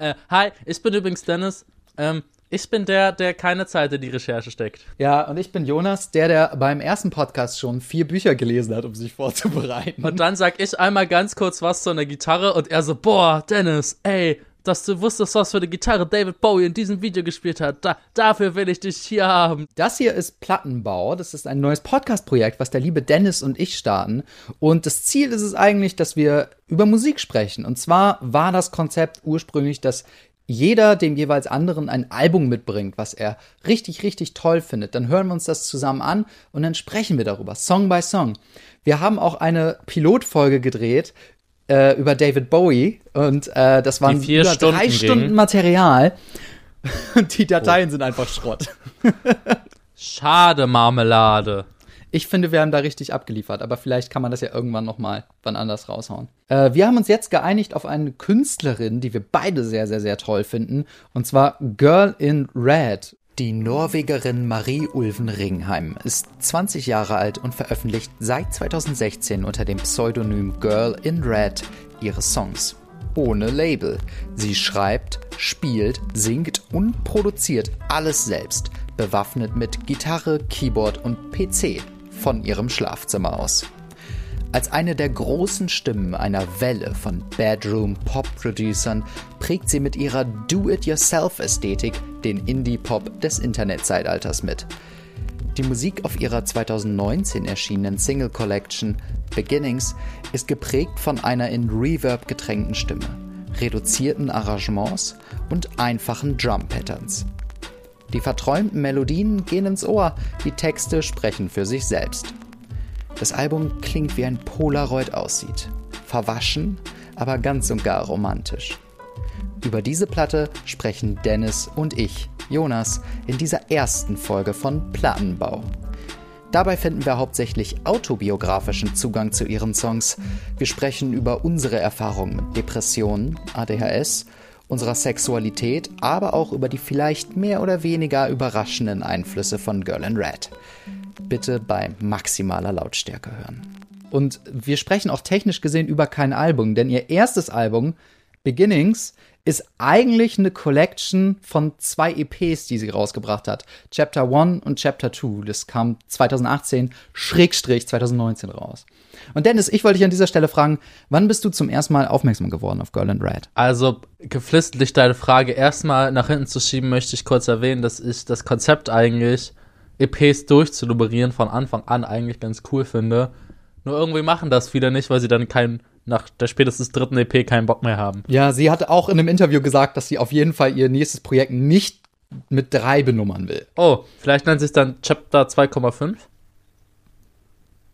Äh, hi, ich bin übrigens Dennis. Ähm, ich bin der, der keine Zeit in die Recherche steckt. Ja, und ich bin Jonas, der, der beim ersten Podcast schon vier Bücher gelesen hat, um sich vorzubereiten. Und dann sag ich einmal ganz kurz was zu einer Gitarre und er so, boah, Dennis, ey, dass du wusstest, was für eine Gitarre David Bowie in diesem Video gespielt hat. Da, dafür will ich dich hier haben. Das hier ist Plattenbau. Das ist ein neues Podcast-Projekt, was der liebe Dennis und ich starten. Und das Ziel ist es eigentlich, dass wir über Musik sprechen. Und zwar war das Konzept ursprünglich, dass jeder dem jeweils anderen ein Album mitbringt, was er richtig, richtig toll findet. Dann hören wir uns das zusammen an und dann sprechen wir darüber, Song by Song. Wir haben auch eine Pilotfolge gedreht äh, über David Bowie und äh, das waren vier über Stunden drei ging. Stunden Material. Und die Dateien sind einfach Schrott. Schade, Marmelade. Ich finde, wir haben da richtig abgeliefert, aber vielleicht kann man das ja irgendwann noch mal wann anders raushauen. Äh, wir haben uns jetzt geeinigt auf eine Künstlerin, die wir beide sehr, sehr, sehr toll finden, und zwar Girl in Red. Die Norwegerin Marie Ulven Ringheim ist 20 Jahre alt und veröffentlicht seit 2016 unter dem Pseudonym Girl in Red ihre Songs. Ohne Label. Sie schreibt, spielt, singt und produziert alles selbst, bewaffnet mit Gitarre, Keyboard und PC von ihrem Schlafzimmer aus. Als eine der großen Stimmen einer Welle von Bedroom-Pop-Producern prägt sie mit ihrer Do-it-yourself-Ästhetik den Indie-Pop des Internetzeitalters mit. Die Musik auf ihrer 2019 erschienenen Single Collection Beginnings ist geprägt von einer in Reverb getränkten Stimme, reduzierten Arrangements und einfachen Drum-Patterns. Die verträumten Melodien gehen ins Ohr, die Texte sprechen für sich selbst. Das Album klingt wie ein Polaroid aussieht. Verwaschen, aber ganz und gar romantisch. Über diese Platte sprechen Dennis und ich, Jonas, in dieser ersten Folge von Plattenbau. Dabei finden wir hauptsächlich autobiografischen Zugang zu ihren Songs. Wir sprechen über unsere Erfahrungen mit Depressionen, ADHS, unserer Sexualität, aber auch über die vielleicht mehr oder weniger überraschenden Einflüsse von Girl in Red. Bitte bei maximaler Lautstärke hören. Und wir sprechen auch technisch gesehen über kein Album, denn ihr erstes Album, Beginnings, ist eigentlich eine Collection von zwei EPs, die sie rausgebracht hat. Chapter 1 und Chapter 2. Das kam 2018, Schrägstrich 2019 raus. Und Dennis, ich wollte dich an dieser Stelle fragen, wann bist du zum ersten Mal aufmerksam geworden auf Girl in Red? Also, geflissentlich deine Frage erstmal nach hinten zu schieben, möchte ich kurz erwähnen, dass ich das Konzept eigentlich, EPs durchzuluberieren von Anfang an eigentlich ganz cool finde. Nur irgendwie machen das viele nicht, weil sie dann kein, nach der spätestens dritten EP keinen Bock mehr haben. Ja, sie hatte auch in einem Interview gesagt, dass sie auf jeden Fall ihr nächstes Projekt nicht mit drei benummern will. Oh, vielleicht nennt sich dann Chapter 2,5?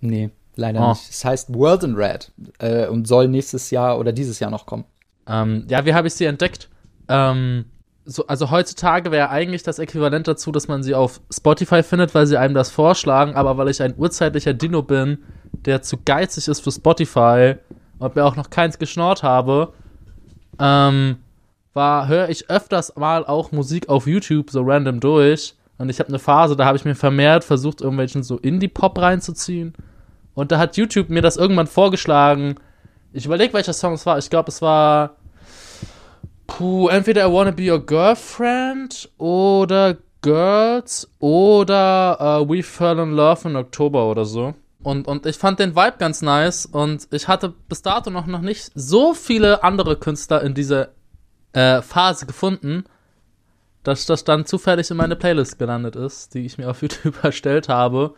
Nee, leider Oh. nicht. Es heißt World in Red äh, und soll nächstes Jahr oder dieses Jahr noch kommen. Ähm, ja, wie habe ich sie entdeckt? Ähm, so, also heutzutage wäre eigentlich das Äquivalent dazu, dass man sie auf Spotify findet, weil sie einem das vorschlagen, aber weil ich ein urzeitlicher Dino bin, der zu geizig ist für Spotify und mir auch noch keins geschnort habe, ähm, war, höre ich öfters mal auch Musik auf YouTube so random durch. Und ich habe eine Phase, da habe ich mir vermehrt versucht, irgendwelchen so Indie-Pop reinzuziehen. Und da hat YouTube mir das irgendwann vorgeschlagen. Ich überlege, welcher Song es war. Ich glaube, es war. Puh, entweder I Wanna Be Your Girlfriend oder Girls oder äh, We Fell in Love in Oktober oder so. Und, und ich fand den Vibe ganz nice und ich hatte bis dato noch, noch nicht so viele andere Künstler in dieser äh, Phase gefunden, dass das dann zufällig in meine Playlist gelandet ist, die ich mir auf YouTube erstellt habe.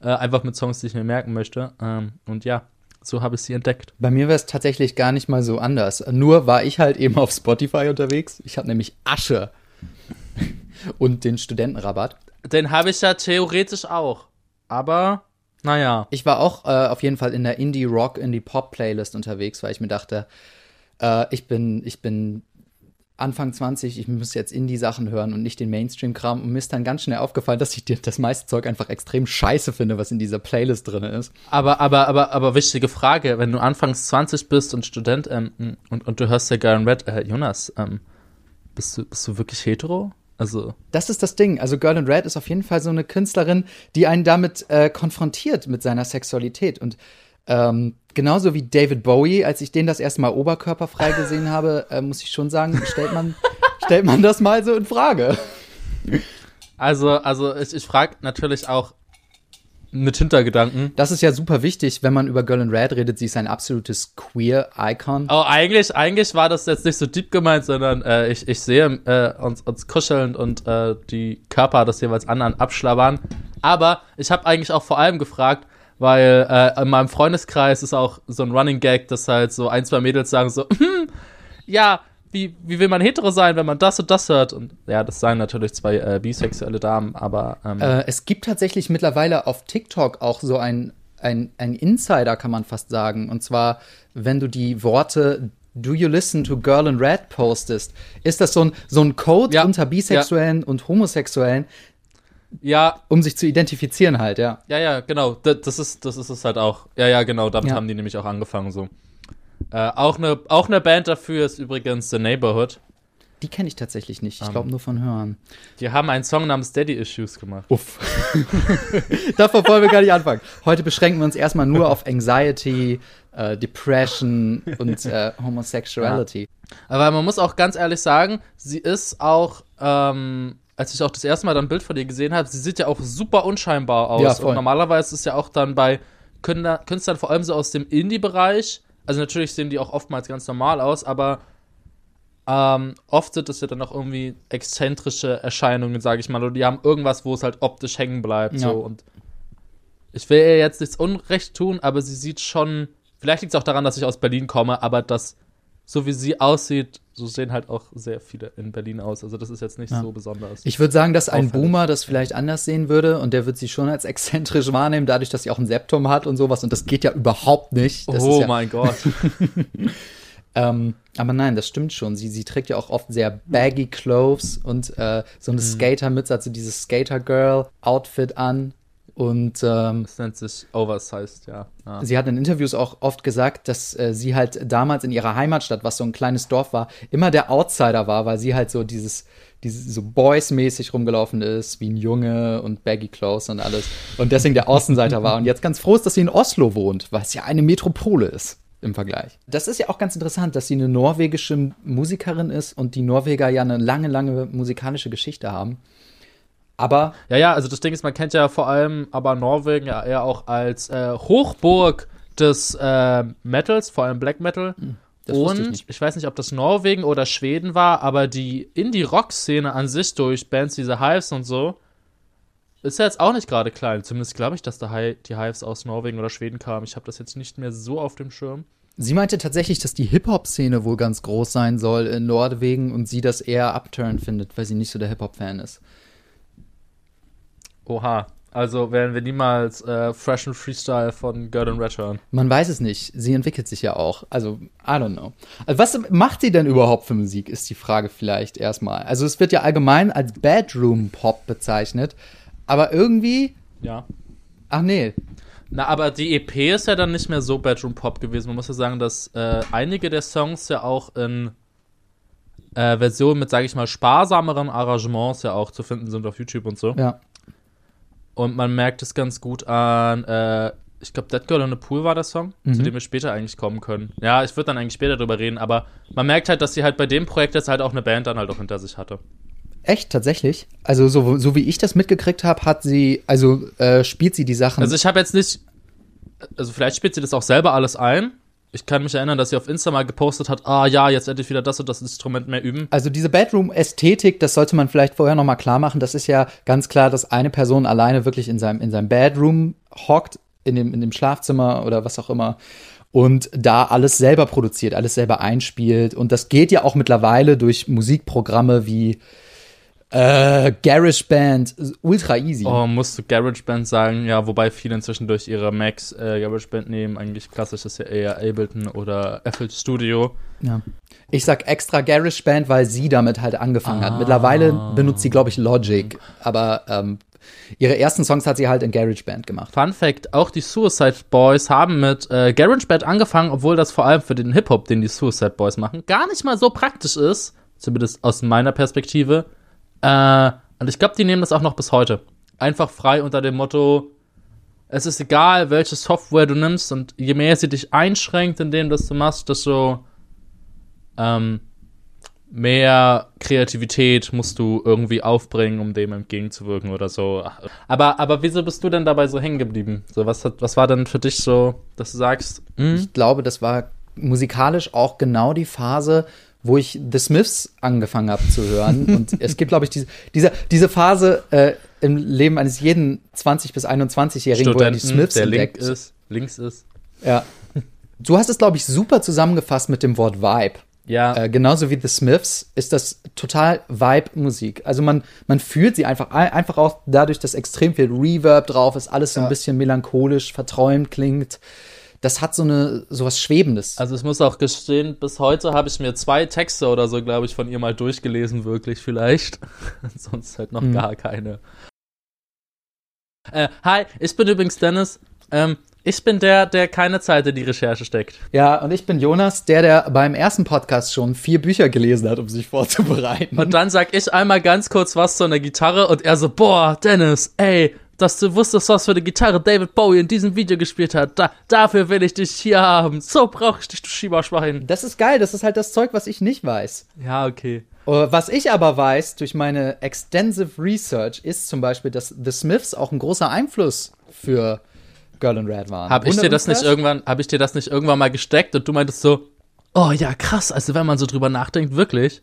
Äh, einfach mit Songs, die ich mir merken möchte. Ähm, und ja, so habe ich sie entdeckt. Bei mir wäre es tatsächlich gar nicht mal so anders. Nur war ich halt eben auf Spotify unterwegs. Ich habe nämlich Asche und den Studentenrabatt. Den habe ich ja theoretisch auch. Aber, naja. Ich war auch äh, auf jeden Fall in der Indie-Rock, Indie-Pop-Playlist unterwegs, weil ich mir dachte, äh, ich bin, ich bin Anfang 20, ich muss jetzt Indie-Sachen hören und nicht den Mainstream-Kram. Und mir ist dann ganz schnell aufgefallen, dass ich dir das meiste Zeug einfach extrem scheiße finde, was in dieser Playlist drin ist. Aber, aber, aber, aber wichtige Frage, wenn du anfangs 20 bist und Student ähm, und, und du hörst ja Girl in Red, äh, Jonas, ähm, bist du, bist du wirklich hetero? Also, Das ist das Ding. Also Girl in Red ist auf jeden Fall so eine Künstlerin, die einen damit äh, konfrontiert mit seiner Sexualität. Und ähm, genauso wie David Bowie, als ich den das erste Mal oberkörperfrei gesehen habe, äh, muss ich schon sagen, stellt man, stellt man das mal so in Frage. Also, also ich, ich frage natürlich auch mit Hintergedanken. Das ist ja super wichtig, wenn man über Girl in Red redet. Sie ist ein absolutes Queer-Icon. Oh, eigentlich, eigentlich war das jetzt nicht so deep gemeint, sondern äh, ich, ich sehe äh, uns, uns kuscheln und äh, die Körper des jeweils anderen abschlabbern. Aber ich habe eigentlich auch vor allem gefragt, weil äh, in meinem Freundeskreis ist auch so ein Running Gag, dass halt so ein, zwei Mädels sagen so, hm, ja, wie, wie will man hetero sein, wenn man das und das hört? Und ja, das seien natürlich zwei äh, bisexuelle Damen, aber. Ähm, äh, es gibt tatsächlich mittlerweile auf TikTok auch so ein, ein, ein Insider, kann man fast sagen. Und zwar, wenn du die Worte Do you listen to Girl in Red postest, ist das so ein, so ein Code ja, unter Bisexuellen ja. und Homosexuellen, ja. Um sich zu identifizieren halt, ja. Ja, ja, genau. Das, ist, das ist es halt auch. Ja, ja, genau. Damit ja. haben die nämlich auch angefangen so. Äh, auch, eine, auch eine Band dafür ist übrigens The Neighborhood. Die kenne ich tatsächlich nicht. Ich glaube um, nur von Hören. Die haben einen Song namens Daddy Issues gemacht. Uff. Davon wollen wir gar nicht anfangen. Heute beschränken wir uns erstmal nur auf Anxiety, äh, Depression und äh, Homosexuality. Ja. Aber man muss auch ganz ehrlich sagen, sie ist auch ähm, als ich auch das erste Mal dann ein Bild von ihr gesehen habe, sie sieht ja auch super unscheinbar aus. Ja, und normalerweise ist ja auch dann bei Künstlern, vor allem so aus dem Indie-Bereich, also natürlich sehen die auch oftmals ganz normal aus, aber ähm, oft sind das ja dann auch irgendwie exzentrische Erscheinungen, sage ich mal, oder die haben irgendwas, wo es halt optisch hängen bleibt. Ja. So. Und ich will ihr jetzt nichts Unrecht tun, aber sie sieht schon, vielleicht liegt es auch daran, dass ich aus Berlin komme, aber das so wie sie aussieht, so sehen halt auch sehr viele in Berlin aus. Also das ist jetzt nicht ja. so besonders. Ich würde sagen, dass ein auffällig. Boomer das vielleicht anders sehen würde und der wird sie schon als exzentrisch wahrnehmen, dadurch, dass sie auch ein Septum hat und sowas. Und das geht ja überhaupt nicht. Das oh ja mein Gott. ähm, aber nein, das stimmt schon. Sie, sie trägt ja auch oft sehr baggy Clothes und äh, so eine mhm. Skater-Mütze, also dieses Skater-Girl-Outfit an. Und ähm, das nennt sich Oversized, ja. ja. Sie hat in Interviews auch oft gesagt, dass äh, sie halt damals in ihrer Heimatstadt, was so ein kleines Dorf war, immer der Outsider war, weil sie halt so dieses, dieses so Boys-mäßig rumgelaufen ist, wie ein Junge und Baggy Clothes und alles. Und deswegen der Außenseiter war. Und jetzt ganz froh ist, dass sie in Oslo wohnt, weil es ja eine Metropole ist im Vergleich. Das ist ja auch ganz interessant, dass sie eine norwegische Musikerin ist und die Norweger ja eine lange, lange musikalische Geschichte haben. Aber. Ja, ja, also das Ding ist, man kennt ja vor allem aber Norwegen ja eher auch als äh, Hochburg des äh, Metals, vor allem Black Metal. Hm, und ich, ich, weiß nicht, ob das Norwegen oder Schweden war, aber die Indie-Rock-Szene an sich durch Bands wie The Hives und so ist ja jetzt auch nicht gerade klein. Zumindest glaube ich, dass Hi die Hives aus Norwegen oder Schweden kamen. Ich habe das jetzt nicht mehr so auf dem Schirm. Sie meinte tatsächlich, dass die Hip-Hop-Szene wohl ganz groß sein soll in Norwegen und sie das eher upturn findet, weil sie nicht so der Hip-Hop-Fan ist. Oha. Also werden wir niemals äh, Fresh and Freestyle von Gordon Red hören. Man weiß es nicht. Sie entwickelt sich ja auch. Also, I don't know. Also, was macht sie denn überhaupt für Musik, ist die Frage vielleicht erstmal. Also, es wird ja allgemein als Bedroom-Pop bezeichnet. Aber irgendwie. Ja. Ach nee. Na, aber die EP ist ja dann nicht mehr so Bedroom-Pop gewesen. Man muss ja sagen, dass äh, einige der Songs ja auch in äh, Versionen mit, sage ich mal, sparsameren Arrangements ja auch zu finden sind auf YouTube und so. Ja. Und man merkt es ganz gut an, äh, ich glaube, Dead Girl in the Pool war der Song, mhm. zu dem wir später eigentlich kommen können. Ja, ich würde dann eigentlich später drüber reden, aber man merkt halt, dass sie halt bei dem Projekt jetzt halt auch eine Band dann halt auch hinter sich hatte. Echt, tatsächlich? Also, so, so wie ich das mitgekriegt habe, hat sie, also äh, spielt sie die Sachen. Also, ich habe jetzt nicht, also vielleicht spielt sie das auch selber alles ein, ich kann mich erinnern, dass sie auf Insta mal gepostet hat, ah ja, jetzt endlich wieder das und das Instrument mehr üben. Also diese Bedroom-Ästhetik, das sollte man vielleicht vorher noch mal klar machen. Das ist ja ganz klar, dass eine Person alleine wirklich in seinem, in seinem Bedroom hockt, in dem, in dem Schlafzimmer oder was auch immer und da alles selber produziert, alles selber einspielt. Und das geht ja auch mittlerweile durch Musikprogramme wie äh, GarageBand, ultra easy. Oh, musst du GarageBand sagen? Ja, wobei viele inzwischen durch ihre Macs äh, GarageBand nehmen. Eigentlich klassisch ist ja eher Ableton oder FL Studio. Ja. Ich sag extra GarageBand, weil sie damit halt angefangen ah. hat. Mittlerweile benutzt sie, glaube ich, Logic. Aber ähm, ihre ersten Songs hat sie halt in GarageBand gemacht. Fun Fact: Auch die Suicide Boys haben mit äh, GarageBand angefangen, obwohl das vor allem für den Hip-Hop, den die Suicide Boys machen, gar nicht mal so praktisch ist. Zumindest aus meiner Perspektive äh, und ich glaube, die nehmen das auch noch bis heute. Einfach frei unter dem Motto, es ist egal, welche Software du nimmst und je mehr sie dich einschränkt, indem das du machst, desto ähm, mehr Kreativität musst du irgendwie aufbringen, um dem entgegenzuwirken oder so. Aber, aber wieso bist du denn dabei so hängen geblieben? So, was, hat, was war denn für dich so, dass du sagst, hm? Ich glaube, das war musikalisch auch genau die Phase, wo ich The Smiths angefangen habe zu hören. Und es gibt, glaube ich, diese, diese, diese Phase äh, im Leben eines jeden 20- bis 21-Jährigen, wo er die Smiths der entdeckt. link ist, links ist. Ja. Du hast es, glaube ich, super zusammengefasst mit dem Wort Vibe. Ja, Äh, genauso wie The Smiths ist das total Vibe-Musik. Also man, man fühlt sie einfach, ein- einfach auch dadurch, dass extrem viel Reverb drauf ist, alles so ein bisschen melancholisch, verträumt klingt. Das hat so eine, sowas Schwebendes. also ich muss auch gestehen, bis heute habe ich mir zwei Texte oder so, glaube ich, von ihr mal durchgelesen, wirklich vielleicht. Sonst halt noch Hm. gar keine. Äh, hi, ich bin übrigens Dennis. Ähm, ich bin der, der keine Zeit in die Recherche steckt. Ja, und ich bin Jonas, der, der beim ersten Podcast schon vier Bücher gelesen hat, um sich vorzubereiten. Und dann sag ich einmal ganz kurz was zu einer Gitarre und er so, boah, Dennis, ey, dass du wusstest, was für eine Gitarre David Bowie in diesem Video gespielt hat. Da, dafür will ich dich hier haben. So brauche ich dich, du Schieberschwein. das ist geil, das ist halt das Zeug, was ich nicht weiß. Ja, okay. Äh, Was ich aber weiß durch meine extensive Research ist zum Beispiel, dass The Smiths auch ein großer Einfluss für Girl in Red waren. Hab ich dir das uns nicht irgendwann, habe ich dir das nicht irgendwann mal gesteckt und du meintest so, oh ja, krass, also wenn man so drüber nachdenkt, wirklich.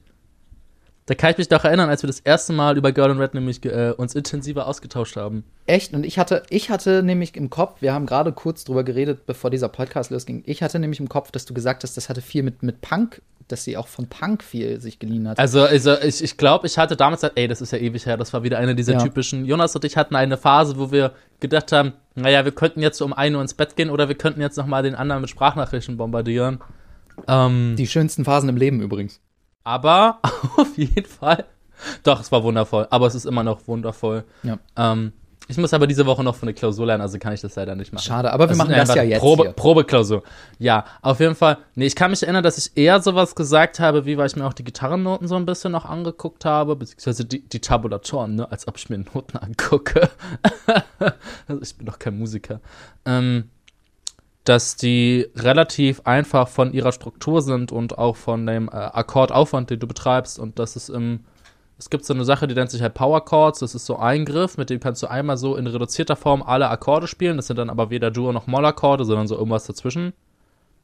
Da kann ich mich doch erinnern, als wir das erste Mal über Girl in Red nämlich äh, uns intensiver ausgetauscht haben. Echt? Und ich hatte, ich hatte nämlich im Kopf, wir haben gerade kurz drüber geredet, bevor dieser Podcast losging. Ich hatte nämlich im Kopf, dass du gesagt hast, das hatte viel mit, mit Punk, dass sie auch von Punk viel sich geliehen hat. Also, also ich, ich glaube, ich hatte damals, ey, das ist ja ewig her, das war wieder eine dieser Ja. typischen. Jonas und ich hatten eine Phase, wo wir gedacht haben, naja, wir könnten jetzt um 1 Uhr ins Bett gehen oder wir könnten jetzt nochmal den anderen mit Sprachnachrichten bombardieren. Ähm, Die schönsten Phasen im Leben übrigens. Aber auf jeden Fall. Doch, es war wundervoll, aber es ist immer noch wundervoll. Ja. Ähm, ich muss aber diese Woche noch für eine Klausur lernen, also kann ich das leider nicht machen. Schade, aber wir machen sind das ja jetzt Probe. Probeklausur. Ja, auf jeden Fall. Nee, ich kann mich erinnern, dass ich eher sowas gesagt habe, wie weil ich mir auch die Gitarrennoten so ein bisschen noch angeguckt habe, beziehungsweise die, die Tabulatoren, ne, als ob ich mir Noten angucke. also ich bin doch kein Musiker. Ähm, dass die relativ einfach von ihrer Struktur sind und auch von dem äh, Akkordaufwand, den du betreibst und dass es im es gibt so eine Sache, die nennt sich halt Power Chords. Das ist so ein Griff, mit dem kannst du einmal so in reduzierter Form alle Akkorde spielen. Das sind dann aber weder Dur- noch Mollakkorde, sondern so irgendwas dazwischen.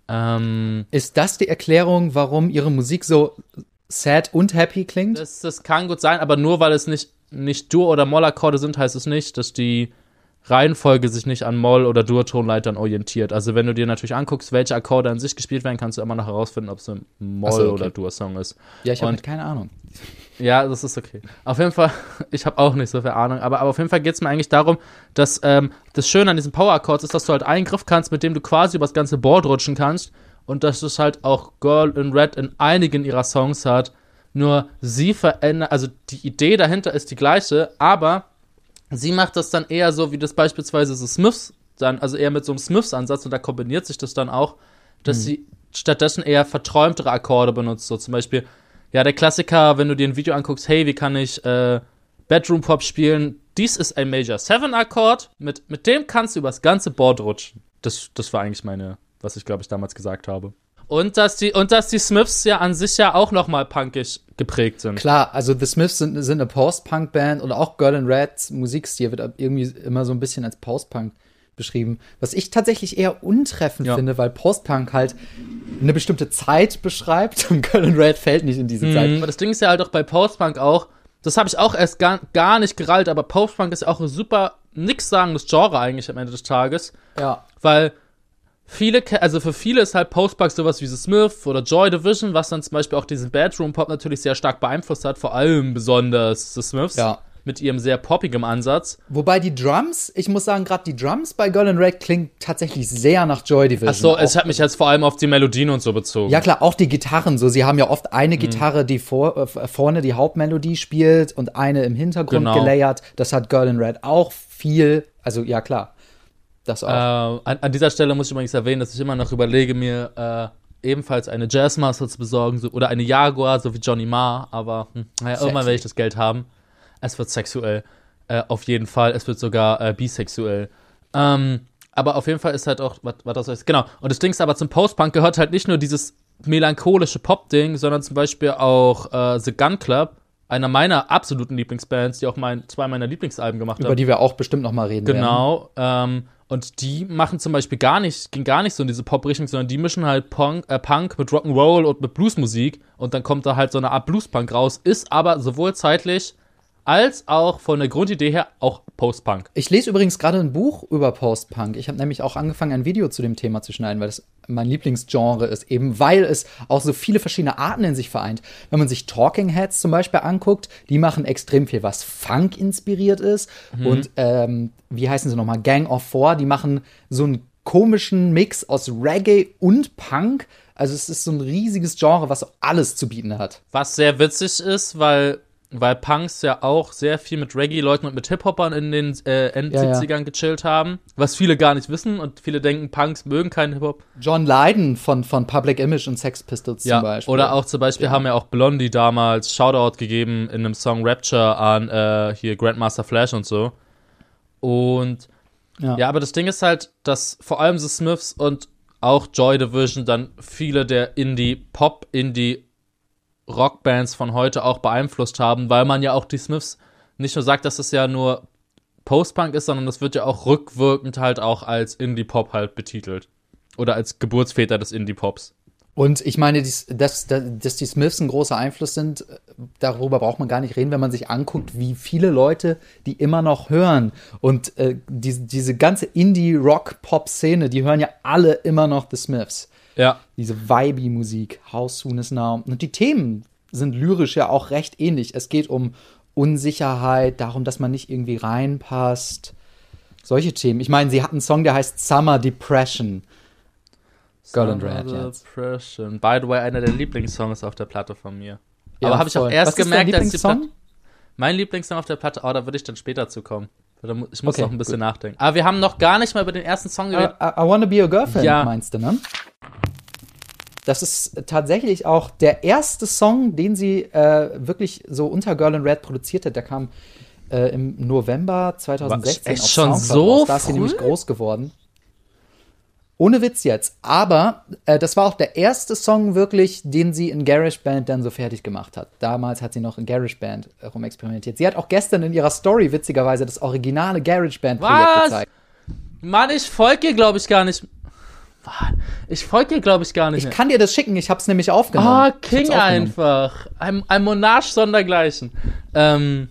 Ähm, Ist das die Erklärung, warum ihre Musik so sad und happy klingt? das, das kann gut sein, aber nur weil es nicht, nicht Dur- oder Mollakkorde sind, heißt es nicht, dass die Reihenfolge sich nicht an Moll- oder Dur-Tonleitern orientiert. Also wenn du dir natürlich anguckst, welche Akkorde an sich gespielt werden, kannst du immer noch herausfinden, ob es ein Moll- so, okay. oder Dur-Song ist. Ja, ich habe halt keine Ahnung. Ja, das ist okay. Auf jeden Fall, ich habe auch nicht so viel Ahnung, aber, aber auf jeden Fall geht es mir eigentlich darum, dass ähm, das Schöne an diesen Power Accords ist, dass du halt einen Griff kannst, mit dem du quasi übers ganze Board rutschen kannst und dass es halt auch Girl in Red in einigen ihrer Songs hat. Nur sie verändert, also die Idee dahinter ist die gleiche, aber sie macht das dann eher so, wie das beispielsweise so Smiths dann, also eher mit so einem Smiths-Ansatz und da kombiniert sich das dann auch, dass sie stattdessen eher verträumtere Akkorde benutzt. So zum Beispiel, ja, der Klassiker, wenn du dir ein Video anguckst, hey, wie kann ich äh, Bedroom Pop spielen? Dies ist ein Major 7 Akkord, mit, mit dem kannst du übers ganze Board rutschen. Das, das war eigentlich meine, was ich glaube ich damals gesagt habe. Und dass die, und dass die Smiths ja an sich ja auch nochmal punkig geprägt sind. Klar, also The Smiths sind, sind eine Post-Punk-Band und auch Girl in Reds Musikstil wird irgendwie immer so ein bisschen als Post-Punk beschrieben. Was ich tatsächlich eher untreffend Ja. finde, weil Post-Punk halt eine bestimmte Zeit beschreibt und Girl in Red fällt nicht in diese Zeit. Mhm. Aber das Ding ist ja halt auch bei Postpunk auch, das habe ich auch erst gar, gar nicht gerallt, aber Postpunk ist auch ein super nixsagendes Genre eigentlich am Ende des Tages, Ja. weil viele, also für viele ist halt Postpunk sowas wie The Smith oder Joy Division, was dann zum Beispiel auch diesen Bedroom Pop natürlich sehr stark beeinflusst hat, vor allem besonders The Smiths Ja. mit ihrem sehr poppigem Ansatz. Wobei die Drums, ich muss sagen, gerade die Drums bei Girl in Red klingt tatsächlich sehr nach Joy Division. Achso, es hat mich jetzt vor allem auf die Melodien und so bezogen. Ja klar, auch die Gitarren so. Sie haben ja oft eine Gitarre, die vor, äh, vorne die Hauptmelodie spielt und eine im Hintergrund Genau. gelayert. Das hat Girl in Red auch viel. Also ja klar, das auch. Äh, an, an dieser Stelle muss ich übrigens erwähnen, dass ich immer noch überlege, mir äh, ebenfalls eine Jazzmaster zu besorgen so, oder eine Jaguar, so wie Johnny Marr, aber hm, naja, irgendwann werde ich das Geld haben. Es wird sexuell. Äh, auf jeden Fall. Es wird sogar äh, bisexuell. Ähm, aber auf jeden Fall ist halt auch, was, was das heißt, genau. Und das Ding ist aber zum Post-Punk gehört halt nicht nur dieses melancholische Pop-Ding, sondern zum Beispiel auch äh, The Gun Club, einer meiner absoluten Lieblingsbands, die auch mein, zwei meiner Lieblingsalben gemacht Über haben. die wir auch bestimmt noch mal reden werden. Genau. Ähm, und die machen zum Beispiel gar nicht, gehen gar nicht so in diese Pop-Richtung, sondern die mischen halt Punk, äh, Punk mit Rock'n'Roll und mit Bluesmusik und dann kommt da halt so eine Art Blues-Punk raus, ist aber sowohl zeitlich als auch von der Grundidee her auch Post-Punk. Ich lese übrigens gerade ein Buch über Post-Punk. Ich habe nämlich auch angefangen, ein Video zu dem Thema zu schneiden, weil das mein Lieblingsgenre ist, eben weil es auch so viele verschiedene Arten in sich vereint. Wenn man sich Talking Heads zum Beispiel anguckt, die machen extrem viel, was Funk inspiriert ist. Und ähm, wie heißen sie nochmal? Gang of Four, die machen so einen komischen Mix aus Reggae und Punk. Also es ist so ein riesiges Genre, was alles zu bieten hat. Was sehr witzig ist, weil, weil Punks ja auch sehr viel mit Reggae-Leuten und mit Hip-Hopern in den äh, End Ja, ja. 70ern gechillt haben. Was viele gar nicht wissen und viele denken, Punks mögen keinen Hip-Hop. John Lydon von, von Public Image und Sex Pistols Ja, zum Beispiel. oder auch zum Beispiel haben ja auch Blondie damals Shoutout gegeben in einem Song Rapture an äh, hier Grandmaster Flash und so. Und Ja. aber das Ding ist halt, dass vor allem The Smiths und auch Joy Division dann viele der Indie-Pop, Indie-Rockbands von heute auch beeinflusst haben, weil man ja auch die Smiths nicht nur sagt, dass es ja nur Post-Punk ist, sondern das wird ja auch rückwirkend halt auch als Indie-Pop halt betitelt. Oder als Geburtsväter des Indie-Pops. Und ich meine, dass, dass, die Smiths ein großer Einfluss sind, äh, darüber braucht man gar nicht reden, wenn man sich anguckt, wie viele Leute die immer noch hören. Und äh, diese, diese ganze Indie-Rock-Pop-Szene, die hören ja alle immer noch The Smiths. Ja. Diese Vibey-Musik, How Soon Is Now. Und die Themen sind lyrisch ja auch recht ähnlich. Es geht um Unsicherheit, darum, dass man nicht irgendwie reinpasst. Solche Themen. Ich meine, sie hat einen Song, der heißt Summer Depression. Girl in Red Summer jetzt. Depression. By the way, einer der Lieblingssongs auf der Platte von mir. Ja, Aber habe ich auch erst Was ist dein gemerkt, als die Lieblingssong? Platte. Mein Lieblingssong auf der Platte, oh, da würde ich dann später zu kommen. Ich muss Okay, noch ein bisschen nachdenken. Aber wir haben noch gar nicht mal über den ersten Song I, geredet. I, I Wanna Be Your Girlfriend, Ja. meinst du, ne? Das ist tatsächlich auch der erste Song, den sie äh, wirklich so unter Girl in Red produziert hat. Der kam äh, im November 2016 echt auf schon Soundcloud so raus. Da ist sie nämlich groß geworden. Ohne Witz jetzt. Aber äh, das war auch der erste Song wirklich, den sie in GarageBand dann so fertig gemacht hat. Damals hat sie noch in GarageBand äh, rumexperimentiert. Sie hat auch gestern in ihrer Story witzigerweise das originale GarageBand-Projekt gezeigt. Mann, ich folge ihr, glaube ich, gar nicht. Ich folge ihr, glaube ich, gar nicht. Ich kann dir das schicken, ich hab's nämlich aufgenommen. Ah, hab's King aufgenommen. einfach. Ein, ein Monarch sondergleichen. Ähm,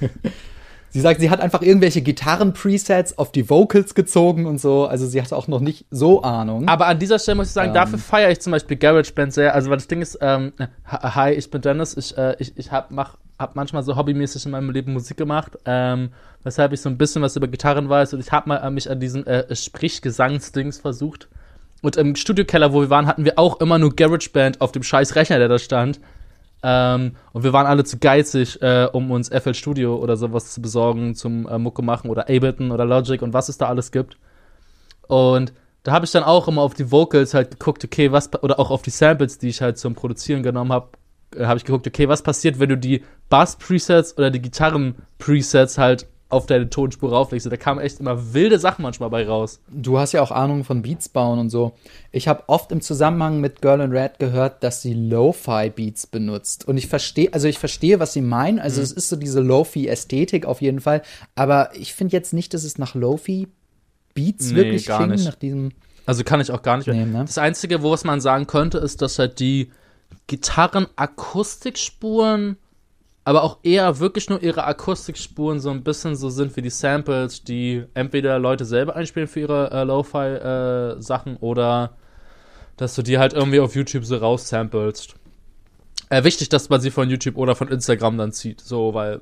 Sie sagt, sie hat einfach irgendwelche Gitarren-Presets auf die Vocals gezogen und so. Also sie hatte auch noch nicht so Ahnung. aber an dieser Stelle muss ich sagen, Ähm. dafür feiere ich zum Beispiel GarageBand sehr. Also, weil das Ding ist, ähm, hi, ich bin Dennis. Ich, äh, ich, ich hab, mach, hab manchmal so hobbymäßig in meinem Leben Musik gemacht, ähm, weshalb ich so ein bisschen was über Gitarren weiß. Und ich habe mal äh, mich an diesen äh, Sprechgesangsdings versucht. Und im Studiokeller, wo wir waren, hatten wir auch immer nur GarageBand auf dem scheiß Rechner, der da stand. Ähm, und wir waren alle zu geizig, äh, um uns FL Studio oder sowas zu besorgen zum äh, Mucke machen oder Ableton oder Logic und was es da alles gibt. Und da habe ich dann auch immer auf die Vocals halt geguckt, okay, was oder auch auf die Samples, die ich halt zum Produzieren genommen habe, äh, habe ich geguckt, okay, was passiert, wenn du die Bass-Presets oder die Gitarren-Presets halt auf deine Tonspur rauflegst. Da kamen echt immer wilde Sachen manchmal bei raus. Du hast ja auch Ahnung von Beats bauen und so. Ich habe oft im Zusammenhang mit Girl in Red gehört, dass sie Lo-Fi-Beats benutzt. Und ich verstehe, also ich verstehe, was sie meinen. Also es ist so diese Lo-Fi-Ästhetik auf jeden Fall. Aber ich finde jetzt nicht, dass es nach Lo-Fi-Beats Nee, wirklich klingt, nicht. nach diesem. Also kann ich auch gar nicht. Nee, ne? Das Einzige, wo was man sagen könnte, ist, dass halt die Gitarren-Akustikspuren, aber auch eher wirklich nur ihre Akustikspuren so ein bisschen so sind wie die Samples, die entweder Leute selber einspielen für ihre äh, Lo-Fi-Sachen oder dass du die halt irgendwie auf YouTube so raussamplest. Äh, wichtig, dass man sie von YouTube oder von Instagram dann zieht, so, weil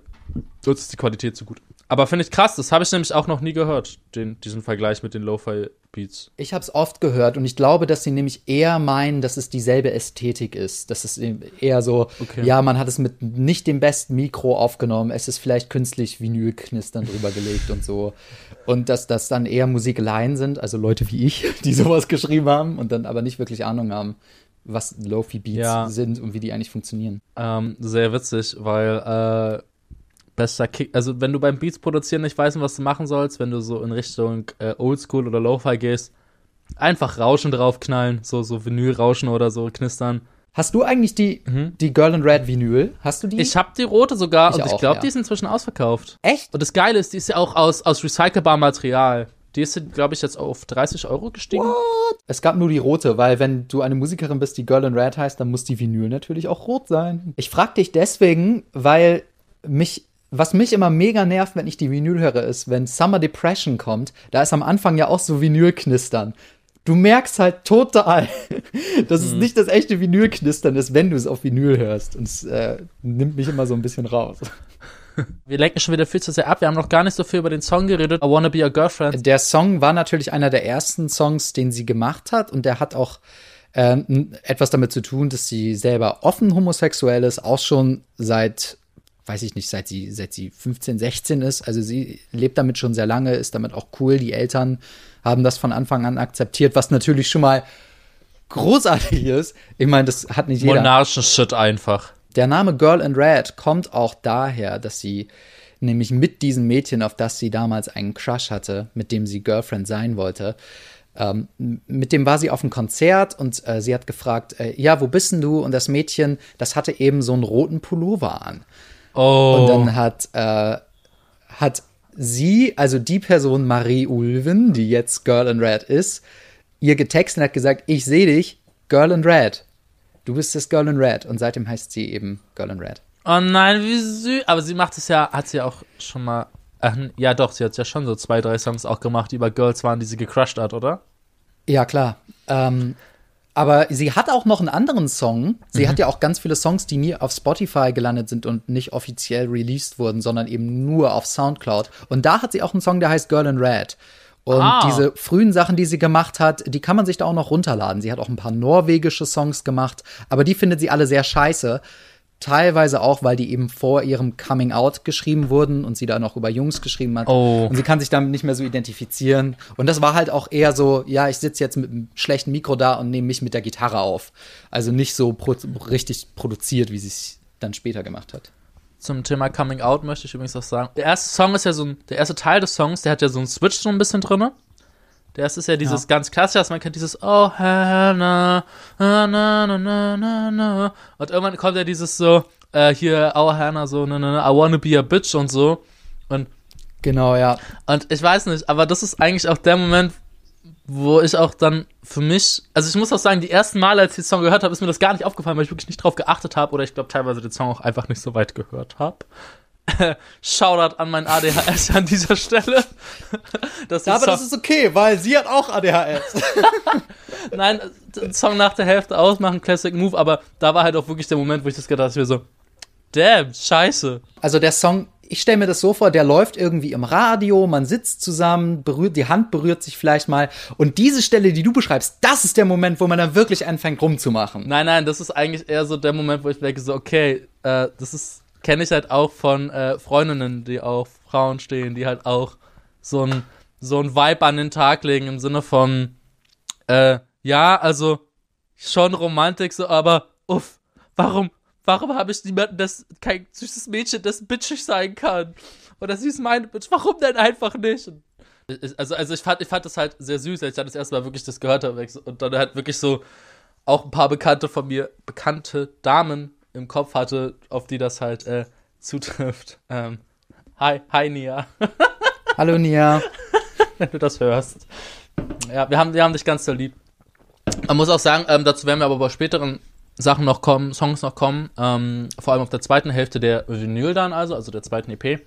sonst ist die Qualität zu gut. Aber finde ich krass, das habe ich nämlich auch noch nie gehört, den, diesen Vergleich mit den Lo-Fi-Beats. Ich habe es oft gehört und ich glaube, dass sie nämlich eher meinen, dass es dieselbe Ästhetik ist. Dass es eher so, Okay. ja, man hat es mit nicht dem besten Mikro aufgenommen, es ist vielleicht künstlich Vinylknistern drüber gelegt und so. Und dass das dann eher Musikeleien sind, also Leute wie ich, die sowas geschrieben haben und dann aber nicht wirklich Ahnung haben, was Lofi-Beats Ja. sind und wie die eigentlich funktionieren. Ähm, sehr witzig, weil äh, bester Kick. Also, wenn du beim Beats produzieren nicht weißt, was du machen sollst, wenn du so in Richtung äh, Oldschool oder Lo-Fi gehst, einfach Rauschen draufknallen, so, so Vinylrauschen oder so knistern. Hast du eigentlich die, mhm. die Girl in Red Vinyl? Hast du die? Ich habe die rote sogar ich und ich glaube, ja. die ist inzwischen ausverkauft. Echt? Und das Geile ist, die ist ja auch aus, aus recycelbarem Material. Die ist, glaube ich, jetzt auf 30 Euro gestiegen. What? Es gab nur die rote, weil wenn du eine Musikerin bist, die Girl in Red heißt, dann muss die Vinyl natürlich auch rot sein. Ich frage dich deswegen, weil mich was mich immer mega nervt, wenn ich die Vinyl höre, ist, wenn Summer Depression kommt, da ist am Anfang ja auch so Vinylknistern. Du merkst halt total, dass es mhm. nicht das echte Vinylknistern ist, wenn du es auf Vinyl hörst. Und es äh, nimmt mich immer so ein bisschen raus. Wir lenken schon wieder viel zu sehr ab. Wir haben noch gar nicht so viel über den Song geredet. I Wanna Be Your Girlfriend. Der Song war natürlich einer der ersten Songs, den sie gemacht hat. Und der hat auch ähm, etwas damit zu tun, dass sie selber offen homosexuell ist, auch schon seit, weiß ich nicht, seit sie, seit sie 15, 16 ist. Also sie lebt damit schon sehr lange, ist damit auch cool. Die Eltern haben das von Anfang an akzeptiert, was natürlich schon mal großartig ist. Ich meine, das hat nicht jeder. Monarchen Shit einfach. Der Name Girl in Red kommt auch daher, dass sie nämlich mit diesem Mädchen, auf das sie damals einen Crush hatte, mit dem sie Girlfriend sein wollte, ähm, mit dem war sie auf einem Konzert und äh, sie hat gefragt, äh, ja, wo bist denn du? Und das Mädchen, das hatte eben so einen roten Pullover an. Oh. Und dann hat, äh, hat sie, also die Person Marie Ulven, die jetzt Girl in Red ist, ihr getextet und hat gesagt, ich sehe dich, Girl in Red du bist das Girl in Red. Und seitdem heißt sie eben Girl in Red. Oh nein, wie süß. Aber sie macht es ja, hat sie auch schon mal. Ach, ja, doch, sie hat ja schon so zwei, drei Songs auch gemacht, die über Girls waren, die sie gecrushed hat, oder? Ja, klar. Ähm, aber sie hat auch noch einen anderen Song. Sie mhm. hat ja auch ganz viele Songs, die nie auf Spotify gelandet sind und nicht offiziell released wurden, sondern eben nur auf Soundcloud. Und da hat sie auch einen Song, der heißt Girl in Red. Und ah. diese frühen Sachen, die sie gemacht hat, die kann man sich da auch noch runterladen. Sie hat auch ein paar norwegische Songs gemacht, aber die findet sie alle sehr scheiße. Teilweise auch, weil die eben vor ihrem Coming Out geschrieben wurden und sie da noch über Jungs geschrieben hat. Oh. Und sie kann sich damit nicht mehr so identifizieren. Und das war halt auch eher so, ja, ich sitze jetzt mit einem schlechten Mikro da und nehme mich mit der Gitarre auf. Also nicht so pro richtig produziert, wie sie es dann später gemacht hat. Zum Thema Coming Out möchte ich übrigens auch sagen. Der erste Song ist ja so ein, der erste Teil des Songs, der hat ja so einen Switch so ein bisschen drin. Erste ist ja dieses ja. ganz klassische, also man kennt dieses Oh Hannah, na, na, na, na, na. Und irgendwann kommt ja dieses so, äh, hier, Oh Hannah, so, na, na, na, I wanna be a bitch und so. Und Genau, ja. Und ich weiß nicht, aber das ist eigentlich auch der Moment, wo ich auch dann für mich, also ich muss auch sagen, die ersten Male, als ich den Song gehört habe, ist mir das gar nicht aufgefallen, weil ich wirklich nicht drauf geachtet habe oder ich glaube teilweise den Song auch einfach nicht so weit gehört habe. Shoutout an mein ADHS an dieser Stelle. Das ja, aber das ist okay, weil sie hat auch ADHS. Nein, den Song nach der Hälfte ausmachen, Classic Move, aber da war halt auch wirklich der Moment, wo ich das gedacht habe, so, damn, scheiße. Also der Song ich stelle mir das so vor, der läuft irgendwie im Radio, man sitzt zusammen, berührt, die Hand berührt sich vielleicht mal. Und diese Stelle, die du beschreibst, das ist der Moment, wo man dann wirklich anfängt rumzumachen. Nein, nein, das ist eigentlich eher so der Moment, wo ich denke, so, okay, äh, das ist, kenne ich halt auch von äh, Freundinnen, die auf Frauen stehen, die halt auch so ein, so ein Vibe an den Tag legen im Sinne von, äh, ja, also schon Romantik, so, aber uff, warum, Warum habe ich niemanden, das kein süßes Mädchen, das bitchig sein kann? Oder ist meine Bitch. Warum denn einfach nicht? Also, also ich fand, ich fand das halt sehr süß, als ich das erste Mal wirklich das gehört habe. Und dann halt wirklich so auch ein paar Bekannte von mir, bekannte Damen im Kopf hatte, auf die das halt äh, zutrifft. Ähm, hi, hi Nia. Hallo Nia. Wenn du das hörst. Ja, wir haben, wir haben dich ganz so lieb. Man muss auch sagen, ähm, dazu werden wir aber bei späteren Sachen noch kommen, Songs noch kommen, ähm, vor allem auf der zweiten Hälfte der Vinyl dann also, also der zweiten EP,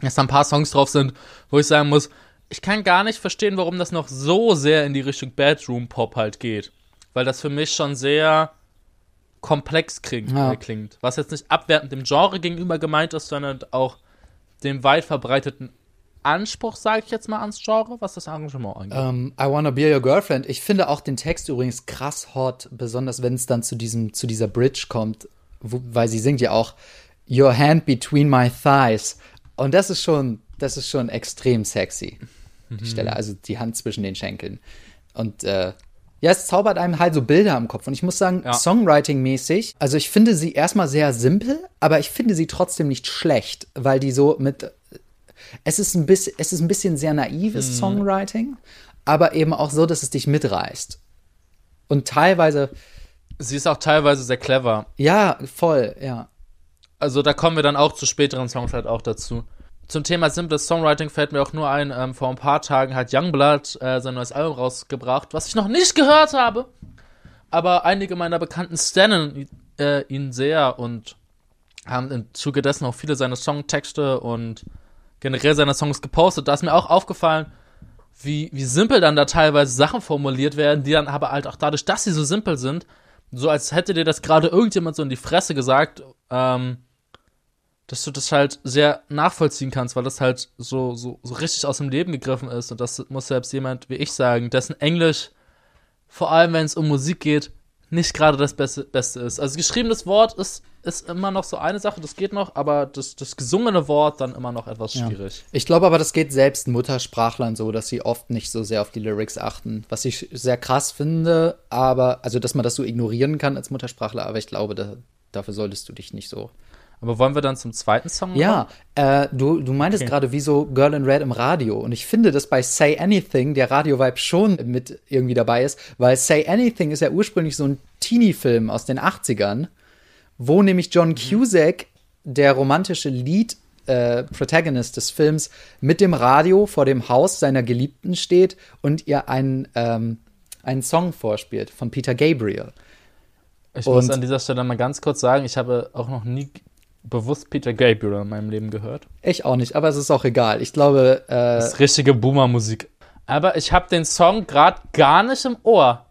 dass da ein paar Songs drauf sind, wo ich sagen muss, ich kann gar nicht verstehen, warum das noch so sehr in die Richtung Bedroom Pop halt geht, weil das für mich schon sehr komplex klingt, ja. Äh, klingt, was jetzt nicht abwertend dem Genre gegenüber gemeint ist, sondern auch dem weit verbreiteten Anspruch, sage ich jetzt mal, ans Genre, was das Arrangement angeht. Um, ähm, I Wanna Be Your Girlfriend. Ich finde auch den Text übrigens krass hot, besonders wenn es dann zu, diesem, zu dieser Bridge kommt, wo, weil sie singt ja auch Your Hand Between My Thighs. Und das ist schon, das ist schon extrem sexy. Die mhm. Stelle, also die Hand zwischen den Schenkeln. Und äh, Ja, es zaubert einem halt so Bilder im Kopf. Und ich muss sagen, Ja. Songwriting-mäßig, also ich finde sie erstmal sehr simpel, aber ich finde sie trotzdem nicht schlecht, weil die so mit. Es ist ein bisschen, es ist ein bisschen sehr naives Mhm. Songwriting, aber eben auch so, dass es dich mitreißt. Und teilweise, Sie ist auch teilweise sehr clever. ja, voll, ja. Also da kommen wir dann auch zu späteren Songs halt auch dazu. Zum Thema simples Songwriting fällt mir auch nur ein, ähm, vor ein paar Tagen hat Youngblood äh, sein neues Album rausgebracht, was ich noch nicht gehört habe. Aber einige meiner Bekannten stannen äh, ihn sehr und haben im Zuge dessen auch viele seiner Songtexte und generell seine Songs gepostet. Da ist mir auch aufgefallen, wie, wie simpel dann da teilweise Sachen formuliert werden, die dann aber halt auch dadurch, dass sie so simpel sind, so als hätte dir das gerade irgendjemand so in die Fresse gesagt, ähm, dass du das halt sehr nachvollziehen kannst, weil das halt so, so, so richtig aus dem Leben gegriffen ist. Und das muss selbst jemand wie ich sagen, dessen Englisch, vor allem wenn es um Musik geht, nicht gerade das Beste, Beste ist. Also geschriebenes Wort ist, ist immer noch so eine Sache, das geht noch, aber das, das gesungene Wort dann immer noch etwas Ja. schwierig. Ich glaube aber, das geht selbst Muttersprachlern so, dass sie oft nicht so sehr auf die Lyrics achten. Was ich sehr krass finde, aber, also, dass man das so ignorieren kann als Muttersprachler, aber ich glaube, da, dafür solltest du dich nicht so. Aber wollen wir dann zum zweiten Song Ja, äh, du, du meintest Okay. gerade, wieso Girl in Red im Radio. Und ich finde, dass bei Say Anything der Radio-Vibe schon mit irgendwie dabei ist, weil Say Anything ist ja ursprünglich so ein Teenie-Film aus den 80ern, wo nämlich John Cusack, der romantische Lead, äh, Protagonist des Films, mit dem Radio vor dem Haus seiner Geliebten steht und ihr einen, ähm, einen Song vorspielt von Peter Gabriel. Ich muss Und- an dieser Stelle mal ganz kurz sagen, ich habe auch noch nie bewusst Peter Gabriel in meinem Leben gehört. Ich auch nicht, aber es ist auch egal. Ich glaube, äh, Das ist richtige Boomer-Musik. Aber ich habe den Song gerade gar nicht im Ohr.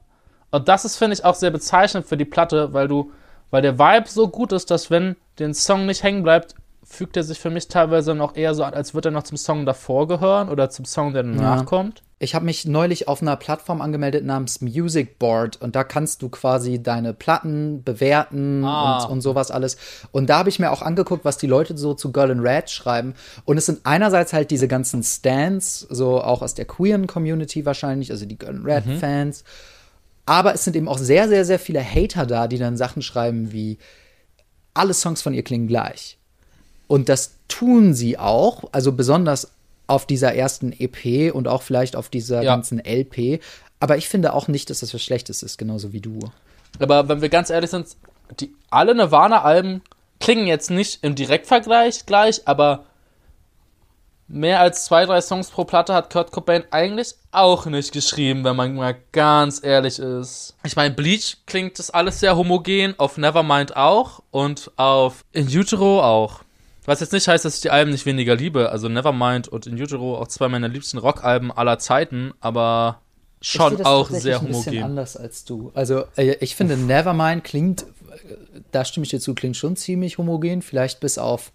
Und das ist, finde ich, auch sehr bezeichnend für die Platte, weil du, weil der Vibe so gut ist, dass wenn den Song nicht hängen bleibt, fügt er sich für mich teilweise noch eher so an, als würde er noch zum Song davor gehören oder zum Song, der danach kommt. Ich habe mich neulich auf einer Plattform angemeldet namens Music Board und da kannst du quasi deine Platten bewerten Ah. und, und sowas alles. Und da habe ich mir auch angeguckt, was die Leute so zu Girl in Red schreiben. Und es sind einerseits halt diese ganzen Stands, so auch aus der queeren Community wahrscheinlich, also die Girl in Red Fans. Aber es sind eben auch sehr, sehr, sehr viele Hater da, die dann Sachen schreiben wie, alle Songs von ihr klingen gleich. Und das tun sie auch, also besonders auf dieser ersten EP und auch vielleicht auf dieser Ja. ganzen LP. Aber ich finde auch nicht, dass das was Schlechtes ist, genauso wie du. Aber wenn wir ganz ehrlich sind, die, alle Nirvana-Alben klingen jetzt nicht im Direktvergleich gleich, aber mehr als zwei, drei Songs pro Platte hat Kurt Cobain eigentlich auch nicht geschrieben, wenn man mal ganz ehrlich ist. Ich meine, Bleach klingt das alles sehr homogen, auf Nevermind auch und auf In Utero auch. Was jetzt nicht heißt, dass ich die Alben nicht weniger liebe. Also Nevermind und In Utero auch zwei meiner liebsten Rockalben aller Zeiten, aber ich schon auch sehr ein bisschen homogen. anders als du. Also äh, ich finde Nevermind klingt, äh, da stimme ich dir zu, klingt schon ziemlich homogen. Vielleicht bis auf,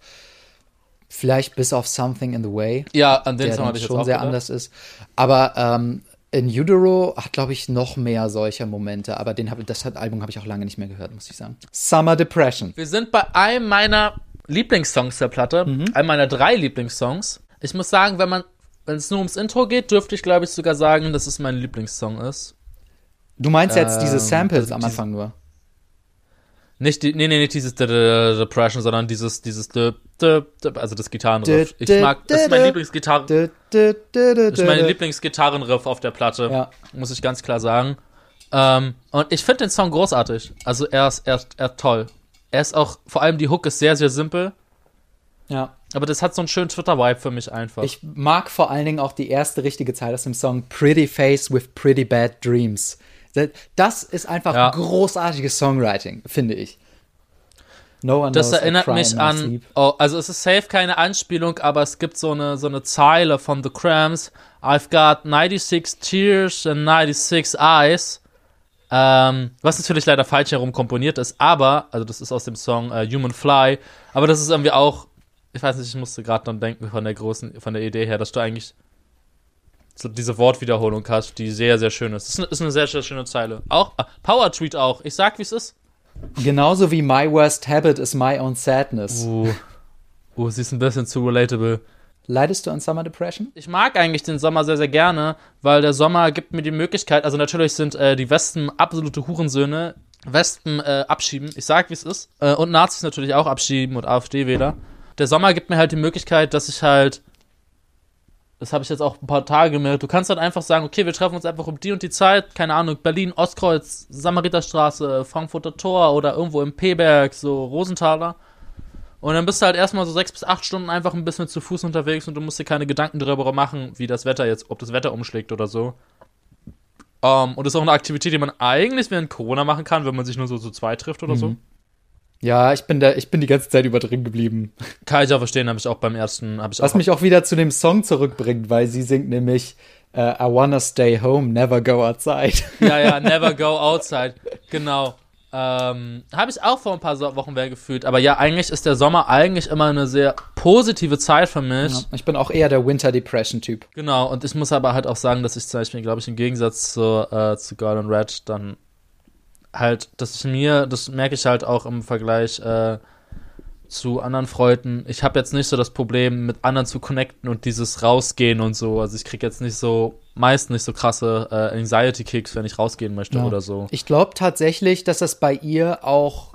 vielleicht bis auf Something in the Way. Ja, an den Song habe ich jetzt schon auch sehr gedacht. anders ist. Aber ähm, in Utero hat, glaube ich, noch mehr solcher Momente. Aber den hab, das Album habe ich auch lange nicht mehr gehört, muss ich sagen. Summer Depression. Wir sind bei einem meiner Lieblingssongs der Platte, Mhm. einem meiner drei Lieblingssongs. Ich muss sagen, wenn man, wenn es nur ums Intro geht, dürfte ich glaube ich sogar sagen, dass es mein Lieblingssong ist. Du meinst jetzt diese Ähm, Samples also am Anfang nur? Nicht die, nee, nee, nicht dieses Depression, sondern dieses, dieses, also das Gitarrenriff. Ich mag, das ist mein Lieblingsgitarren, das ist mein. Lieblingsgitarrenriff auf der Platte. Ja. Muss ich ganz klar sagen. Ähm, und ich finde den Song großartig. Also er ist, er, er ist toll. Er ist auch, vor allem die Hook ist sehr, sehr simpel. Ja. Aber das hat so einen schönen Twitter-Vibe für mich einfach. Ich mag vor allen Dingen auch die erste richtige Zeile aus dem Song Pretty Face with Pretty Bad Dreams. Das ist einfach Ja. großartiges Songwriting, finde ich. No one Das erinnert mich an, oh, also es ist safe keine Anspielung, aber es gibt so eine, so eine Zeile von The Cramps. I've got 96 tears and 96 eyes. Ähm, was natürlich leider falsch herum komponiert ist, aber, also das ist aus dem Song äh, Human Fly, aber das ist irgendwie auch, ich weiß nicht, ich musste gerade dann denken von der großen, von der Idee her, dass du eigentlich so diese Wortwiederholung hast, die sehr, sehr schön ist. Das ist eine, ist eine sehr, sehr schöne Zeile. Auch, äh, Power Tweet auch. Ich sag, wie es ist. Genauso wie My Worst Habit is My Own Sadness. Uh, uh, sie ist ein bisschen zu relatable. Leidest du an Summer Depression? Ich mag eigentlich den Sommer sehr, sehr gerne, weil der Sommer gibt mir die Möglichkeit, also natürlich sind äh, die Westen absolute Hurensöhne, Wespen äh, abschieben, ich sag, wie es ist, äh, und Nazis natürlich auch abschieben und AfD-Wähler. Der Sommer gibt mir halt die Möglichkeit, dass ich halt das habe ich jetzt auch ein paar Tage gemerkt. Du kannst halt einfach sagen, okay, wir treffen uns einfach um die und die Zeit, keine Ahnung, Berlin, Ostkreuz, Samariterstraße, Frankfurter Tor oder irgendwo im P-Berg, so Rosenthaler. Und dann bist du halt erstmal so sechs bis acht Stunden einfach ein bisschen zu Fuß unterwegs und du musst dir keine Gedanken darüber machen, wie das Wetter jetzt, ob das Wetter umschlägt oder so. Um, und das ist auch eine Aktivität, die man eigentlich während Corona machen kann, wenn man sich nur so zu zweit trifft oder mhm. so. Ja, ich bin da, ich bin die ganze Zeit über drin geblieben. Kann ich auch verstehen, habe ich auch beim ersten, habe ich Was auch mich auch wieder zu dem Song zurückbringt, weil sie singt nämlich uh, I wanna stay home, never go outside. Ja, ja, never go outside, genau. Ähm, habe ich auch vor ein paar Wochen mehr gefühlt. Aber ja, eigentlich ist der Sommer eigentlich immer eine sehr positive Zeit für mich. Ja, ich bin auch eher der Winter Depression Typ. Genau, und ich muss aber halt auch sagen, dass ich zum Beispiel, glaube ich, im Gegensatz zu, äh, zu Girl and Red dann halt, dass ich mir, das merke ich halt auch im Vergleich äh, zu anderen Freunden. Ich habe jetzt nicht so das Problem, mit anderen zu connecten und dieses Rausgehen und so. Also ich kriege jetzt nicht so, meist nicht so krasse äh, Anxiety-Kicks, wenn ich rausgehen möchte ja. oder so. Ich glaube tatsächlich, dass das bei ihr auch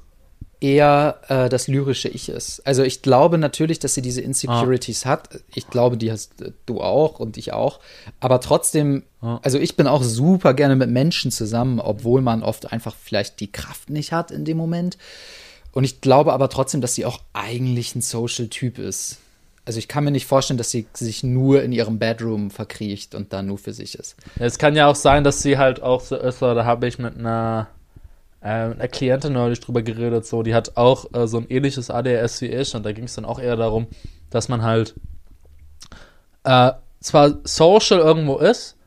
eher äh, das lyrische Ich ist. Also ich glaube natürlich, dass sie diese Insecurities ah. hat. Ich glaube, die hast du auch und ich auch. Aber trotzdem, ah. also ich bin auch super gerne mit Menschen zusammen, obwohl man oft einfach vielleicht die Kraft nicht hat in dem Moment. Und ich glaube aber trotzdem, dass sie auch eigentlich ein Social-Typ ist. Also ich kann mir nicht vorstellen, dass sie sich nur in ihrem Bedroom verkriecht und da nur für sich ist. Es kann ja auch sein, dass sie halt auch so ist, da habe ich mit einer äh, eine Klientin neulich drüber geredet, so, die hat auch äh, so ein ähnliches ADHS wie ich und da ging es dann auch eher darum, dass man halt äh, zwar social irgendwo ist,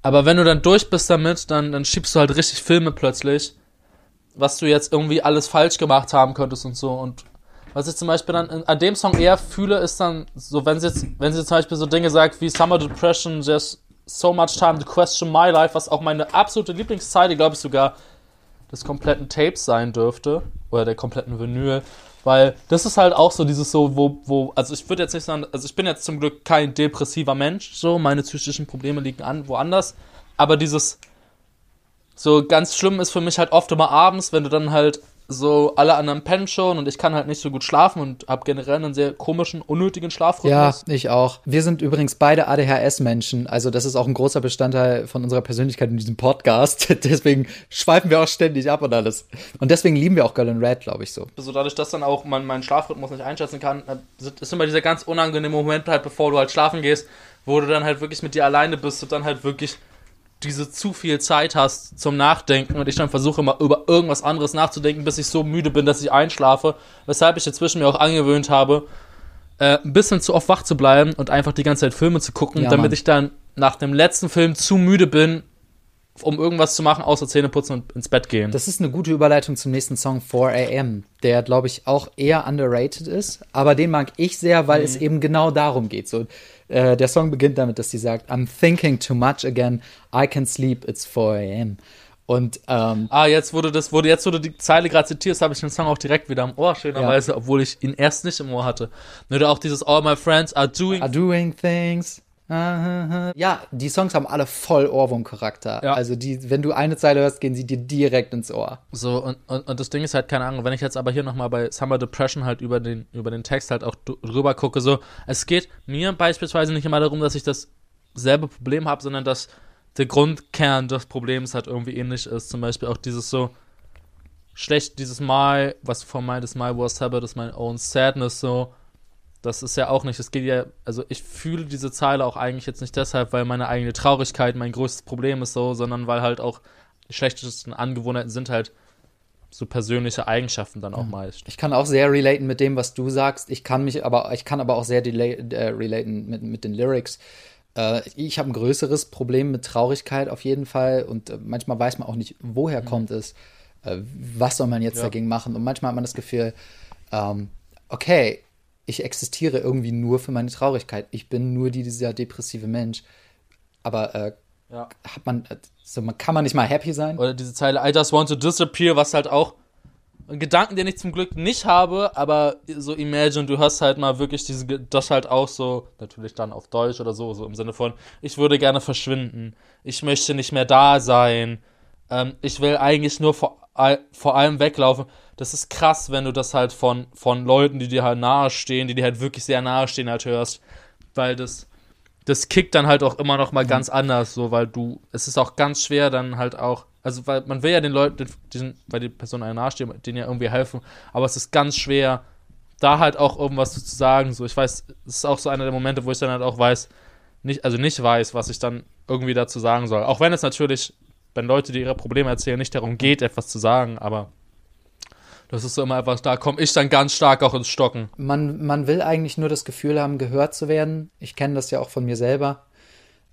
aber wenn du dann durch bist damit, dann, dann schiebst du halt richtig Filme plötzlich, was du jetzt irgendwie alles falsch gemacht haben könntest und so und was ich zum Beispiel dann an dem Song eher fühle, ist dann so, wenn sie jetzt, wenn sie zum Beispiel so Dinge sagt wie Summer Depression, there's so much time to question my life, was auch meine absolute Lieblingszeit, glaube ich sogar, des kompletten Tapes sein dürfte. Oder der kompletten Vinyl. Weil das ist halt auch so dieses so, wo, wo, also ich würde jetzt nicht sagen, also ich bin jetzt zum Glück kein depressiver Mensch, so, meine psychischen Probleme liegen an, woanders. Aber dieses, so ganz schlimm ist für mich halt oft immer abends, wenn du dann halt so alle anderen pennen schon und ich kann halt nicht so gut schlafen und habe generell einen sehr komischen, unnötigen Schlafrhythmus. Ja, ich auch. Wir sind übrigens beide ADHS-Menschen, also das ist auch ein großer Bestandteil von unserer Persönlichkeit in diesem Podcast. deswegen schweifen wir auch ständig ab und alles. Und deswegen lieben wir auch Girl in Red, glaube ich so. So dadurch, dass dann auch man meinen Schlafrhythmus nicht einschätzen kann, äh, ist immer dieser ganz unangenehme Moment halt, bevor du halt schlafen gehst, wo du dann halt wirklich mit dir alleine bist und dann halt wirklich diese zu viel Zeit hast zum Nachdenken und ich dann versuche immer über irgendwas anderes nachzudenken, bis ich so müde bin, dass ich einschlafe. Weshalb ich inzwischen mir auch angewöhnt habe, äh, ein bisschen zu oft wach zu bleiben und einfach die ganze Zeit Filme zu gucken, ja, damit Mann. ich dann nach dem letzten Film zu müde bin, um irgendwas zu machen, außer Zähne putzen und ins Bett gehen. Das ist eine gute Überleitung zum nächsten Song 4 AM, der, glaube ich, auch eher underrated ist. Aber den mag ich sehr, weil mhm. es eben genau darum geht. So, äh, der Song beginnt damit, dass sie sagt, I'm thinking too much again, I can sleep, it's 4 AM. Und, ähm, ah, jetzt wurde das, wurde, jetzt wurde die Zeile gerade zitiert, habe ich den Song auch direkt wieder im Ohr, schönerweise, ja. obwohl ich ihn erst nicht im Ohr hatte. Oder auch dieses All my friends are doing, are doing things ja, die Songs haben alle voll Ohrwurm-Charakter. Ja. Also die, wenn du eine Zeile hörst, gehen sie dir direkt ins Ohr. So, und, und, und das Ding ist halt, keine Ahnung, wenn ich jetzt aber hier nochmal bei Summer Depression halt über den, über den Text halt auch drüber gucke, so, es geht mir beispielsweise nicht immer darum, dass ich dasselbe Problem habe, sondern dass der Grundkern des Problems halt irgendwie ähnlich ist. Zum Beispiel auch dieses so schlecht, dieses Mal, was du vorhin meintest, My Worst Habit ist my own sadness, so das ist ja auch nicht, es geht ja, also ich fühle diese Zeile auch eigentlich jetzt nicht deshalb, weil meine eigene Traurigkeit mein größtes Problem ist so, sondern weil halt auch die schlechtesten Angewohnheiten sind halt so persönliche Eigenschaften dann auch mhm. meist. Ich kann auch sehr relaten mit dem, was du sagst. Ich kann mich aber, ich kann aber auch sehr äh, relaten mit, mit den Lyrics. Äh, ich habe ein größeres Problem mit Traurigkeit auf jeden Fall und äh, manchmal weiß man auch nicht, woher mhm. kommt es, äh, was soll man jetzt ja. dagegen machen und manchmal hat man das Gefühl, ähm, okay, ich existiere irgendwie nur für meine Traurigkeit. Ich bin nur dieser depressive Mensch. Aber äh, ja. hat man, so, man, kann man nicht mal happy sein? Oder diese Zeile, I just want to disappear, was halt auch Gedanken, den ich zum Glück nicht habe, aber so imagine, du hast halt mal wirklich diese, das halt auch so, natürlich dann auf Deutsch oder so, so im Sinne von, ich würde gerne verschwinden, ich möchte nicht mehr da sein, ähm, ich will eigentlich nur vor, vor allem weglaufen. Das ist krass, wenn du das halt von, von Leuten, die dir halt nahestehen, die dir halt wirklich sehr nahestehen, halt hörst, weil das, das kickt dann halt auch immer noch mal mhm. ganz anders, so, weil du, es ist auch ganz schwer dann halt auch, also weil man will ja den Leuten, den, weil die Person einem nahestehen, denen ja irgendwie helfen, aber es ist ganz schwer, da halt auch irgendwas zu sagen, so, ich weiß, es ist auch so einer der Momente, wo ich dann halt auch weiß, nicht, also nicht weiß, was ich dann irgendwie dazu sagen soll. Auch wenn es natürlich, wenn Leute, die ihre Probleme erzählen, nicht darum geht, etwas zu sagen, aber das ist so immer etwas, da komme ich dann ganz stark auch ins Stocken. Man, man will eigentlich nur das Gefühl haben, gehört zu werden. Ich kenne das ja auch von mir selber.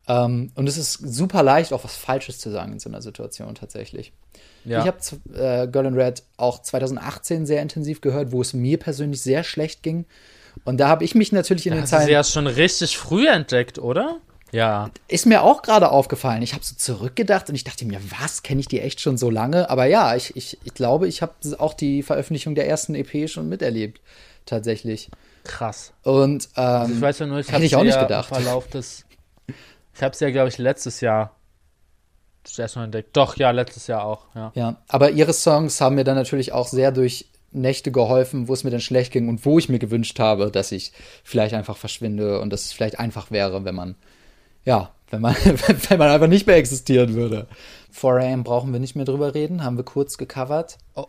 Ähm, und es ist super leicht, auch was Falsches zu sagen in so einer Situation tatsächlich. Ja. Ich habe äh, Girl in Red auch 2018 sehr intensiv gehört, wo es mir persönlich sehr schlecht ging. Und da habe ich mich natürlich in da den Zeilen. Sie ja schon richtig früh entdeckt, oder? Ja. Ist mir auch gerade aufgefallen. Ich habe so zurückgedacht und ich dachte mir, was, kenne ich die echt schon so lange? Aber ja, ich, ich, ich glaube, ich habe auch die Veröffentlichung der ersten EP schon miterlebt. Tatsächlich. Krass. Und ähm, also ich weiß ja nur, ich hätte ich auch nicht gedacht. Verlauf des, ich habe es ja, glaube ich, letztes Jahr zuerst mal entdeckt. Doch, ja, letztes Jahr auch. Ja. ja, aber ihre Songs haben mir dann natürlich auch sehr durch Nächte geholfen, wo es mir dann schlecht ging und wo ich mir gewünscht habe, dass ich vielleicht einfach verschwinde und dass es vielleicht einfach wäre, wenn man ja, wenn man, wenn man einfach nicht mehr existieren würde. 4am brauchen wir nicht mehr drüber reden, haben wir kurz gecovert. Oh,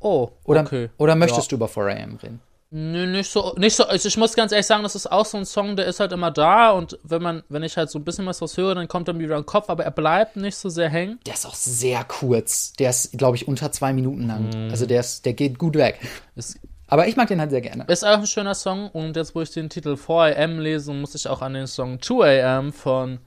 oh oder, okay. Oder möchtest ja. du über 4am reden? Nö, nicht so, nicht so. Also ich muss ganz ehrlich sagen, das ist auch so ein Song, der ist halt immer da und wenn man, wenn ich halt so ein bisschen was draus höre, dann kommt er mir wieder in den Kopf, aber er bleibt nicht so sehr hängen. Der ist auch sehr kurz. Der ist, glaube ich, unter zwei Minuten lang. Mm. Also der ist, der geht gut weg. Es aber ich mag den halt sehr gerne. Ist auch ein schöner Song und jetzt, wo ich den Titel 4am lese, muss ich auch an den Song 2am von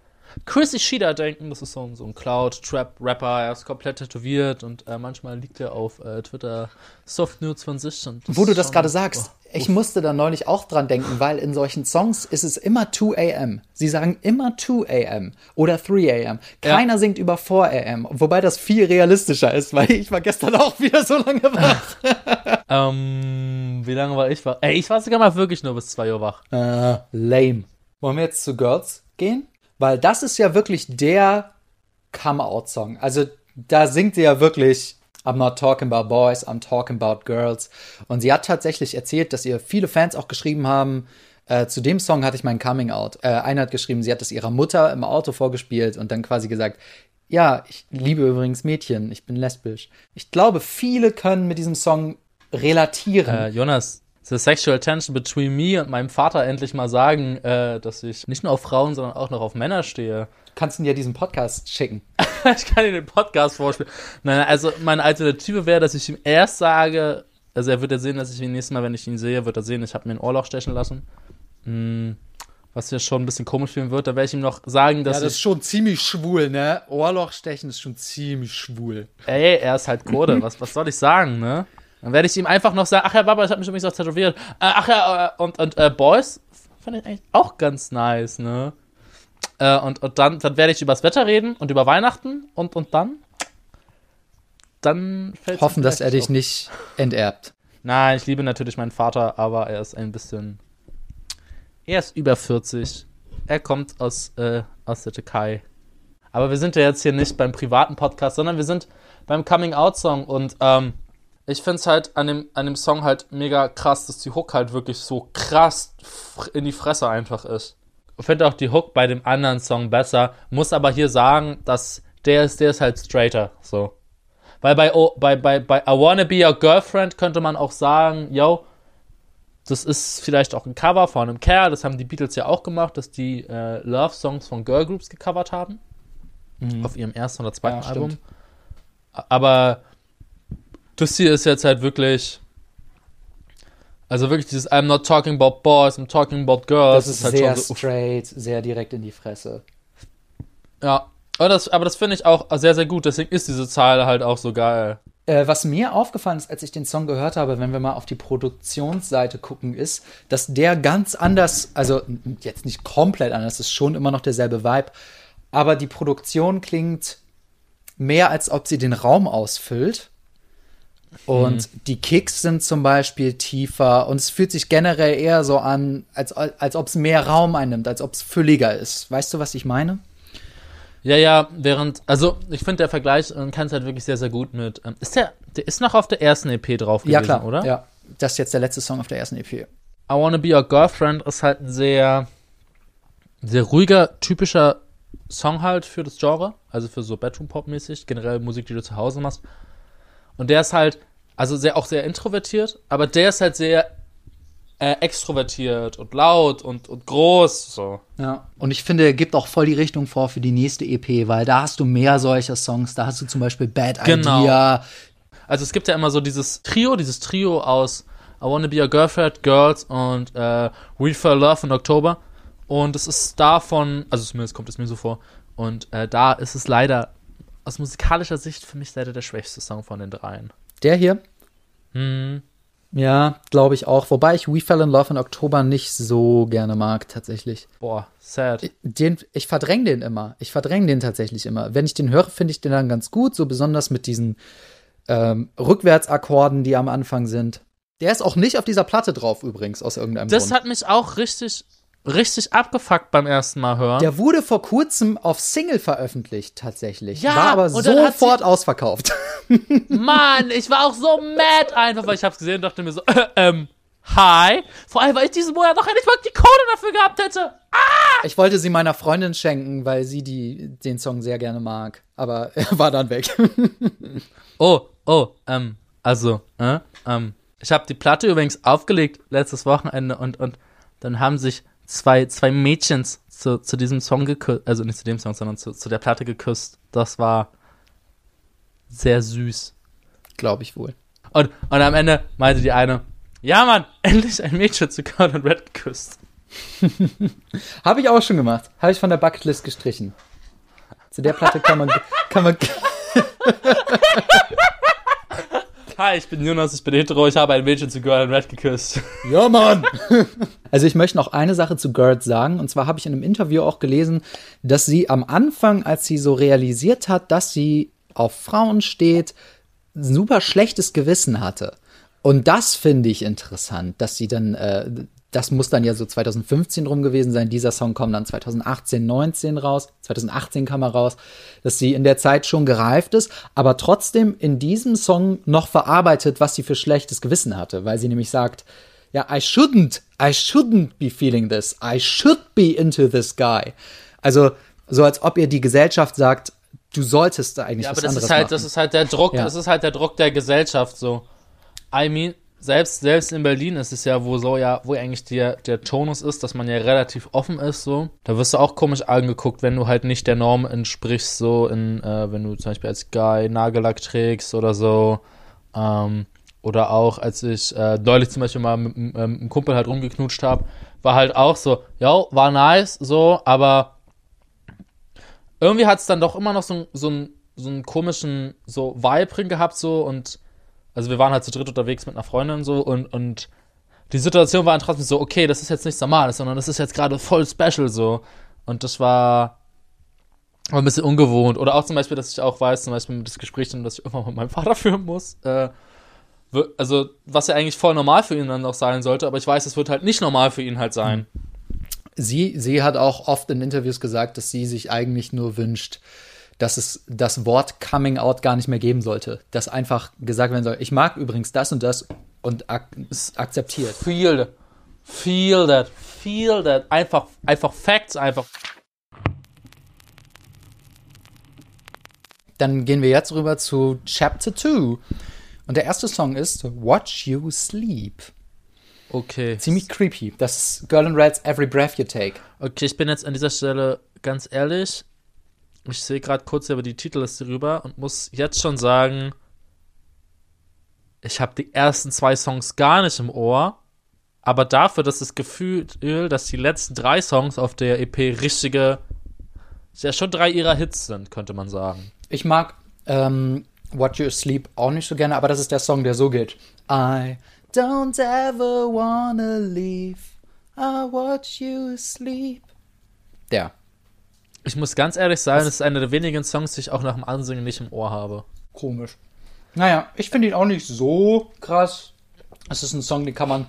Chris Ishida denken. Das ist so ein, so ein Cloud-Trap-Rapper. Er ist komplett tätowiert und äh, manchmal liegt er auf äh, Twitter Soft von sich. Wo du das gerade sagst, oh, ich musste da neulich auch dran denken, weil in solchen Songs ist es immer 2 a.m. Sie sagen immer 2 a.m. oder 3 a.m. Keiner ja. singt über 4 a.m., wobei das viel realistischer ist, weil ich war gestern auch wieder so lange wach. ähm, wie lange war ich wach? Ey, ich war sogar mal wirklich nur bis 2 Uhr wach. Äh, lame. Wollen wir jetzt zu Girls gehen? Weil das ist ja wirklich der Come-Out-Song. Also da singt sie ja wirklich I'm not talking about boys, I'm talking about girls. Und sie hat tatsächlich erzählt, dass ihr viele Fans auch geschrieben haben, äh, zu dem Song hatte ich mein Coming Out. Äh, einer hat geschrieben, sie hat es ihrer Mutter im Auto vorgespielt und dann quasi gesagt, ja, ich liebe übrigens Mädchen, ich bin lesbisch. Ich glaube, viele können mit diesem Song relatieren. Äh, Jonas, the sexual tension between me und meinem Vater endlich mal sagen, äh, dass ich nicht nur auf Frauen, sondern auch noch auf Männer stehe. Kannst du dir diesen Podcast schicken? ich kann dir den Podcast vorspielen. Nein, also meine Alternative wäre, dass ich ihm erst sage, also er wird ja sehen, dass ich ihn nächstes Mal, wenn ich ihn sehe, wird er sehen, ich habe mir ein Ohrloch stechen lassen. Hm, was ja schon ein bisschen komisch fühlen wird, da werde ich ihm noch sagen, dass. Ja, das ist schon ziemlich schwul, ne? Ohrloch stechen ist schon ziemlich schwul. Ey, er ist halt Kurde, was, was soll ich sagen, ne? Dann werde ich ihm einfach noch sagen, ach ja, Baba, ich habe mich übrigens auch tätowiert. Äh, ach ja, äh, und, und äh, Boys fand ich eigentlich auch ganz nice, ne? Äh, und und dann, dann werde ich über das Wetter reden und über Weihnachten und, und dann. Dann fällt Hoffen, dass er dich auf. nicht enterbt. Nein, ich liebe natürlich meinen Vater, aber er ist ein bisschen. Er ist über 40. Er kommt aus, äh, aus der Türkei. Aber wir sind ja jetzt hier nicht beim privaten Podcast, sondern wir sind beim Coming-out-Song und ähm, ich finde es halt an dem, an dem Song halt mega krass, dass die Hook halt wirklich so krass in die Fresse einfach ist. Ich finde auch die Hook bei dem anderen Song besser, muss aber hier sagen, dass der ist, der ist halt straighter, so. Weil bei, oh, bei, bei, bei I Wanna Be Your Girlfriend könnte man auch sagen, yo, das ist vielleicht auch ein Cover von einem Kerl, das haben die Beatles ja auch gemacht, dass die äh, Love-Songs von Girlgroups gecovert haben. Mhm. Auf ihrem ersten oder zweiten ja, Album. Aber das hier ist jetzt halt wirklich. Also wirklich dieses I'm not talking about boys, I'm talking about girls. Das ist, ist halt sehr so, straight, sehr direkt in die Fresse. Ja, aber das, aber das finde ich auch sehr, sehr gut. Deswegen ist diese Zahl halt auch so geil. Äh, was mir aufgefallen ist, als ich den Song gehört habe, wenn wir mal auf die Produktionsseite gucken, ist, dass der ganz anders, also jetzt nicht komplett anders, ist schon immer noch derselbe Vibe, aber die Produktion klingt mehr, als ob sie den Raum ausfüllt Und die Kicks sind zum Beispiel tiefer und es fühlt sich generell eher so an, als, als ob es mehr Raum einnimmt, als ob es fülliger ist. Weißt du, was ich meine? Ja, ja, während, also ich finde der Vergleich äh, kann es halt wirklich sehr, sehr gut mit. Ähm, ist der, der ist noch auf der ersten EP drauf gewesen, ja, klar, oder? Ja, das ist jetzt der letzte Song auf der ersten EP. I Wanna Be Your Girlfriend ist halt ein sehr, sehr ruhiger, typischer Song halt für das Genre, also für so Bedroom-Pop-mäßig, generell Musik, die du zu Hause machst. Und der ist halt, also sehr, auch sehr introvertiert, aber der ist halt sehr äh, extrovertiert und laut und, und groß, so. Ja, und ich finde, er gibt auch voll die Richtung vor für die nächste EP, weil da hast du mehr solcher Songs. Da hast du zum Beispiel Bad Genau. Idea. Also es gibt ja immer so dieses Trio, dieses Trio aus I Wanna Be Your Girlfriend, Girls und äh, We Fell Love in Oktober. Und es ist davon, also zumindest kommt es mir so vor, und äh, da ist es leider aus musikalischer Sicht für mich leider der schwächste Song von den dreien. Der hier? Hm. Ja, glaube ich auch. Wobei ich We Fell in Love in Oktober nicht so gerne mag, tatsächlich. Boah, sad. Den, ich verdränge den immer. Ich verdränge den tatsächlich immer. Wenn ich den höre, finde ich den dann ganz gut, so besonders mit diesen ähm, Rückwärtsakkorden, die am Anfang sind. Der ist auch nicht auf dieser Platte drauf übrigens, aus irgendeinem Das Grund. hat mich auch richtig, richtig abgefuckt beim ersten Mal hören. Der wurde vor kurzem auf Single veröffentlicht, tatsächlich. Ja, War aber sofort ausverkauft. Mann, ich war auch so mad einfach, weil ich hab's gesehen und dachte mir so, äh, ähm, hi. Vor allem, weil ich diesen Monat noch nicht mal die Code dafür gehabt hätte. Ich wollte sie meiner Freundin schenken, weil sie die, den Song sehr gerne mag. Aber er war dann weg. Oh, oh, ähm, also, äh, ähm, ich habe die Platte übrigens aufgelegt letztes Wochenende und, und dann haben sich zwei, zwei Mädchens zu, zu diesem Song geküsst, also nicht zu dem Song, sondern zu, zu der Platte geküsst. Das war sehr süß. Glaube ich wohl. Und, und am Ende meinte die eine, ja Mann, endlich ein Mädchen zu and Red geküsst. Habe ich auch schon gemacht. Habe ich von der Bucketlist gestrichen. Zu der Platte kann man, kann man, Hi, ich bin Jonas, ich bin hetero, ich habe ein Mädchen zu Girl and Red geküsst. Ja, Mann! Also ich möchte noch eine Sache zu Gert sagen. Und zwar habe ich in einem Interview auch gelesen, dass sie am Anfang, als sie so realisiert hat, dass sie auf Frauen steht, ein super schlechtes Gewissen hatte. Und das finde ich interessant, dass sie dann, äh, das muss dann ja so 2015 rum gewesen sein. Dieser Song kommt dann 2018, 19 raus. 2018 kam er raus, dass sie in der Zeit schon gereift ist, aber trotzdem in diesem Song noch verarbeitet, was sie für schlechtes Gewissen hatte, weil sie nämlich sagt, ja, I shouldn't, I shouldn't be feeling this. I should be into this guy. Also, so als ob ihr die Gesellschaft sagt, du solltest da eigentlich Ja, was aber das anderes ist halt, machen. das ist halt der Druck, Ja. das ist halt der Druck der Gesellschaft so. I mean, selbst, selbst in Berlin ist es ja, wo so ja, wo eigentlich der, der Tonus ist, dass man ja relativ offen ist, so. Da wirst du auch komisch angeguckt, wenn du halt nicht der Norm entsprichst, so in, äh, wenn du zum Beispiel als Guy Nagellack trägst oder so. Ähm, oder auch, als ich äh, neulich zum Beispiel mal mit, mit ähm, einem Kumpel halt rumgeknutscht habe, war halt auch so, yo, war nice, so, aber irgendwie hat es dann doch immer noch so, so, einen- so einen komischen so Vibe drin gehabt so und also wir waren halt zu dritt unterwegs mit einer Freundin so und und die Situation war dann trotzdem so okay das ist jetzt nichts Normales sondern das ist jetzt gerade voll special so. Und das war ein bisschen ungewohnt. Oder auch zum Beispiel dass ich auch weiß zum Beispiel das Gespräch dass ich irgendwann mit meinem Vater führen muss. Äh, also was ja eigentlich voll normal für ihn dann auch sein sollte aber ich weiß es wird halt nicht normal für ihn halt sein. Sie, sie hat auch oft in Interviews gesagt, dass sie sich eigentlich nur wünscht, dass es das Wort Coming Out gar nicht mehr geben sollte. Dass einfach gesagt werden soll, ich mag übrigens das und das und ak akzeptiert. Feel, feel that, feel that. Einfach, einfach Facts, einfach. Dann gehen wir jetzt rüber zu Chapter 2. Und der erste Song ist Watch You Sleep. Okay. Ziemlich creepy. Das ist Girl in Red's Every Breath You Take. Okay, ich bin jetzt an dieser Stelle ganz ehrlich. Ich sehe gerade kurz über die Titelliste rüber und muss jetzt schon sagen, ich habe die ersten zwei Songs gar nicht im Ohr. Aber dafür, dass das Gefühl, dass die letzten drei Songs auf der EP richtige, ja schon drei ihrer Hits sind, könnte man sagen. Ich mag ähm, Watch You Sleep auch nicht so gerne, aber das ist der Song, der so geht. I don't ever wanna leave. I watch you sleep. Der. Ich muss ganz ehrlich sagen, das ist einer der wenigen Songs, die ich auch nach dem Ansingen nicht im Ohr habe. Komisch. Naja, ich finde ihn auch nicht so krass. Es ist ein Song, den kann man,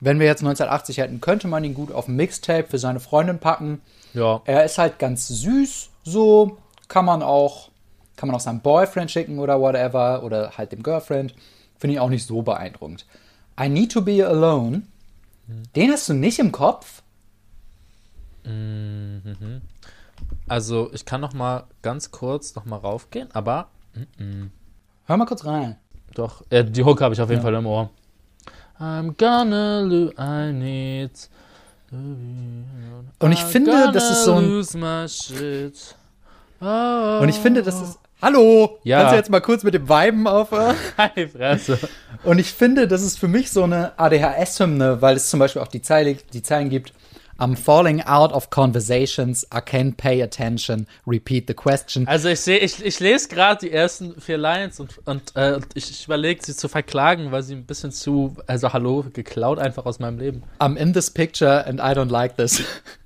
wenn wir jetzt 1980 hätten, könnte man ihn gut auf ein Mixtape für seine Freundin packen. Ja. Er ist halt ganz süß, so kann man auch, kann man auch seinem Boyfriend schicken oder whatever oder halt dem Girlfriend. Finde ich auch nicht so beeindruckend. I Need to Be Alone, den hast du nicht im Kopf? Also, ich kann noch mal ganz kurz noch mal raufgehen, aber Hör mal kurz rein. doch, äh, die Hook habe ich auf jeden Fall im Ohr. I'm gonna lose, I need. Und ich finde, das ist so ein. Oh. Und ich finde, das ist. Hallo! Ja. Kannst du jetzt mal kurz mit dem Weiben aufhören? Hi, Fresse. Und ich finde, das ist für mich so eine ADHS-Hymne, weil es zum Beispiel auch die, Zeile, die Zeilen gibt. I'm falling out of conversations, I can't pay attention, repeat the question. Also ich sehe, ich, ich lese gerade die ersten vier Lines und, und, äh, und ich, ich überlege, sie zu verklagen, weil sie ein bisschen zu, also hallo, geklaut einfach aus meinem Leben. I'm in this picture and I don't like this.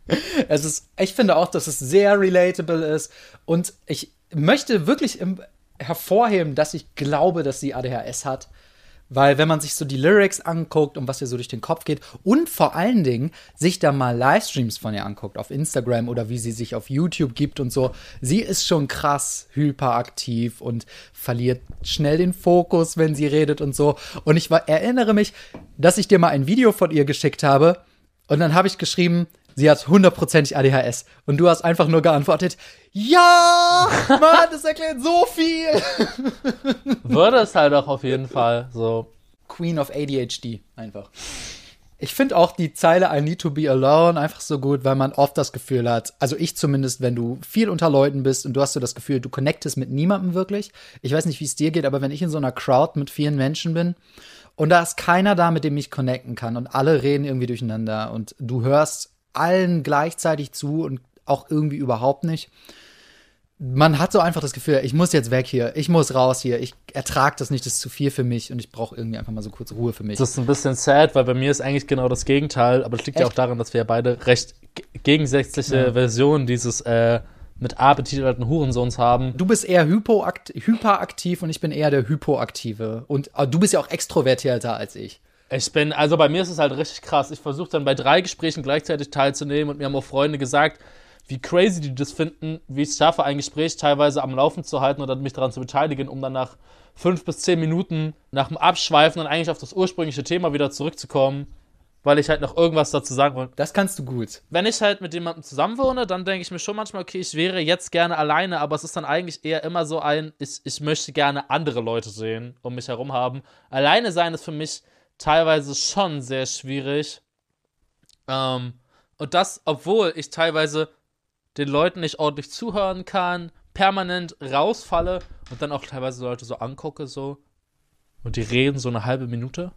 es ist, ich finde auch, dass es sehr relatable ist und ich möchte wirklich im, hervorheben, dass ich glaube, dass sie ADHS hat. Weil wenn man sich so die Lyrics anguckt und was ihr so durch den Kopf geht und vor allen Dingen sich da mal Livestreams von ihr anguckt auf Instagram oder wie sie sich auf YouTube gibt und so, sie ist schon krass hyperaktiv und verliert schnell den Fokus, wenn sie redet und so. Und ich war, erinnere mich, dass ich dir mal ein Video von ihr geschickt habe und dann habe ich geschrieben, sie hat hundertprozentig ADHS. Und du hast einfach nur geantwortet, ja, Mann, das erklärt so viel. Würde es halt auch auf jeden Fall so. Queen of ADHD, einfach. Ich finde auch die Zeile I need to be alone einfach so gut, weil man oft das Gefühl hat, also ich zumindest, wenn du viel unter Leuten bist und du hast so das Gefühl, du connectest mit niemandem wirklich. Ich weiß nicht, wie es dir geht, aber wenn ich in so einer Crowd mit vielen Menschen bin und da ist keiner da, mit dem ich connecten kann und alle reden irgendwie durcheinander und du hörst allen gleichzeitig zu und auch irgendwie überhaupt nicht. Man hat so einfach das Gefühl, ich muss jetzt weg hier, ich muss raus hier, ich ertrage das nicht, das ist zu viel für mich und ich brauche irgendwie einfach mal so kurz Ruhe für mich. Das ist ein bisschen sad, weil bei mir ist eigentlich genau das Gegenteil, aber das liegt ja Echt? auch daran, dass wir ja beide recht gegensätzliche Ja. Versionen dieses äh, mit A betitelten Hurensohns haben. Du bist eher hypoakt hyperaktiv und ich bin eher der Hypoaktive. Und äh, du bist ja auch extrovertierter als ich. Ich bin, also bei mir ist es halt richtig krass. Ich versuche dann bei drei Gesprächen gleichzeitig teilzunehmen und mir haben auch Freunde gesagt, wie crazy die das finden, wie ich es schaffe, ein Gespräch teilweise am Laufen zu halten oder mich daran zu beteiligen, um dann nach fünf bis zehn Minuten nach dem Abschweifen dann eigentlich auf das ursprüngliche Thema wieder zurückzukommen, weil ich halt noch irgendwas dazu sagen wollte. Das kannst du gut. Wenn ich halt mit jemandem zusammenwohne, dann denke ich mir schon manchmal, okay, ich wäre jetzt gerne alleine, aber es ist dann eigentlich eher immer so ein, ich, ich möchte gerne andere Leute sehen, um mich herum haben. Alleine sein ist für mich teilweise schon sehr schwierig. Ähm, und das, obwohl ich teilweise den Leuten nicht ordentlich zuhören kann, permanent rausfalle und dann auch teilweise Leute so angucke, so. Und die reden so eine halbe Minute.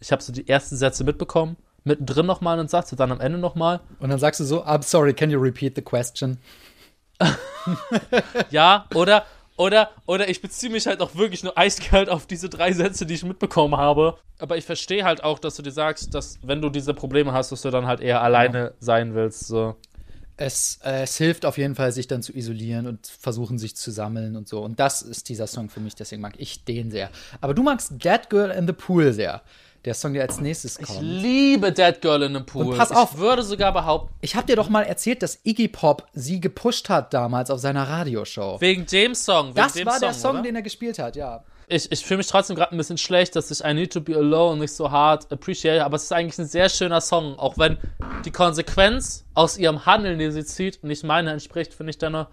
Ich habe so die ersten Sätze mitbekommen, mittendrin nochmal einen Satz und dann am Ende nochmal. Und dann sagst du so, I'm sorry, can you repeat the question? Ja, oder, oder, oder ich beziehe mich halt auch wirklich nur eiskalt auf diese drei Sätze, die ich mitbekommen habe. Aber ich verstehe halt auch, dass du dir sagst, dass wenn du diese Probleme hast, dass du dann halt eher alleine sein willst. So. Es, äh, es hilft auf jeden Fall, sich dann zu isolieren und versuchen, sich zu sammeln und so. Und das ist dieser Song für mich, deswegen mag ich den sehr. Aber du magst Dead Girl in the Pool sehr. Der Song, der als nächstes Ich kommt. liebe Dead Girl in the Pool. Und pass auf. Ich würde sogar behaupten, Ich habe dir doch mal erzählt, dass Iggy Pop sie gepusht hat damals auf seiner Radioshow. wegen dem Song. Wegen Das dem war der Song, oder? den er gespielt hat, ja. ich, ich fühle mich trotzdem gerade ein bisschen schlecht, dass ich I Need to Be Alone nicht so hart appreciate, aber es ist eigentlich ein sehr schöner Song, auch wenn die Konsequenz aus ihrem Handeln, den sie zieht, nicht meine entspricht, finde ich dann noch,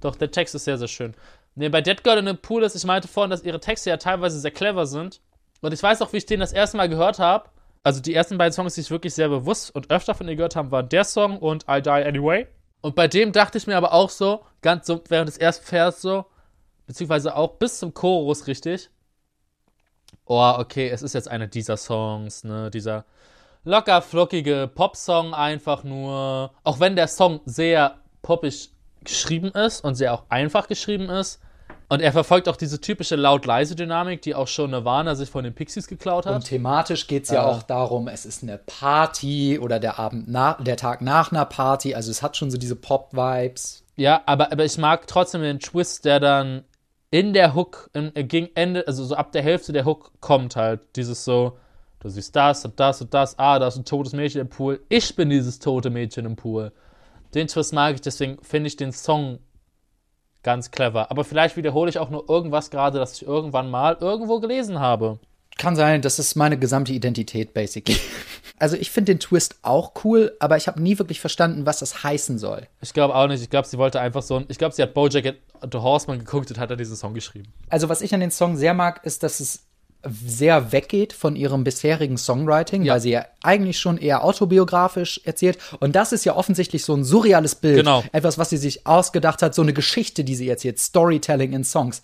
doch der Text ist sehr, sehr schön. Ne, bei Dead Girl in the Pool ist, ich meinte vorhin, dass ihre Texte ja teilweise sehr clever sind und ich weiß auch, wie ich den das erste Mal gehört habe, also die ersten beiden Songs, die ich wirklich sehr bewusst und öfter von ihr gehört habe, waren der Song und I Die Anyway. Und bei dem dachte ich mir aber auch so, ganz so während des ersten Vers so, beziehungsweise auch bis zum Chorus richtig. Oh, okay, es ist jetzt einer dieser Songs, ne, dieser locker flockige Popsong einfach nur. Auch wenn der Song sehr poppig geschrieben ist und sehr auch einfach geschrieben ist. Und er verfolgt auch diese typische laut-leise-Dynamik, die auch schon Nirvana sich von den Pixies geklaut hat. Und thematisch geht es ja Ja. auch darum, es ist eine Party oder der Abend nach, der Tag nach einer Party. Also es hat schon so diese Pop-Vibes. Ja, aber, aber ich mag trotzdem den Twist, der dann in der Hook, in, äh, gegen Ende, also so ab der Hälfte der Hook kommt halt dieses so, du siehst das und das und das, ah, da ist ein totes Mädchen im Pool, ich bin dieses tote Mädchen im Pool. Den Twist mag ich, deswegen finde ich den Song ganz clever. Aber vielleicht wiederhole ich auch nur irgendwas gerade, das ich irgendwann mal irgendwo gelesen habe. Kann sein, das ist meine gesamte Identität, basically. Also ich finde den Twist auch cool, aber ich habe nie wirklich verstanden, was das heißen soll. Ich glaube auch nicht. Ich glaube, sie wollte einfach so ein. Ich glaube, sie hat Bojack The Horseman geguckt und hat dann diesen Song geschrieben. Also was ich an den Song sehr mag, ist, dass es sehr weggeht von ihrem bisherigen Songwriting, Ja. weil sie ja eigentlich schon eher autobiografisch erzählt. Und das ist ja offensichtlich so ein surreales Bild. Genau. Etwas, was sie sich ausgedacht hat, so eine Geschichte, die sie erzählt. Storytelling in Songs.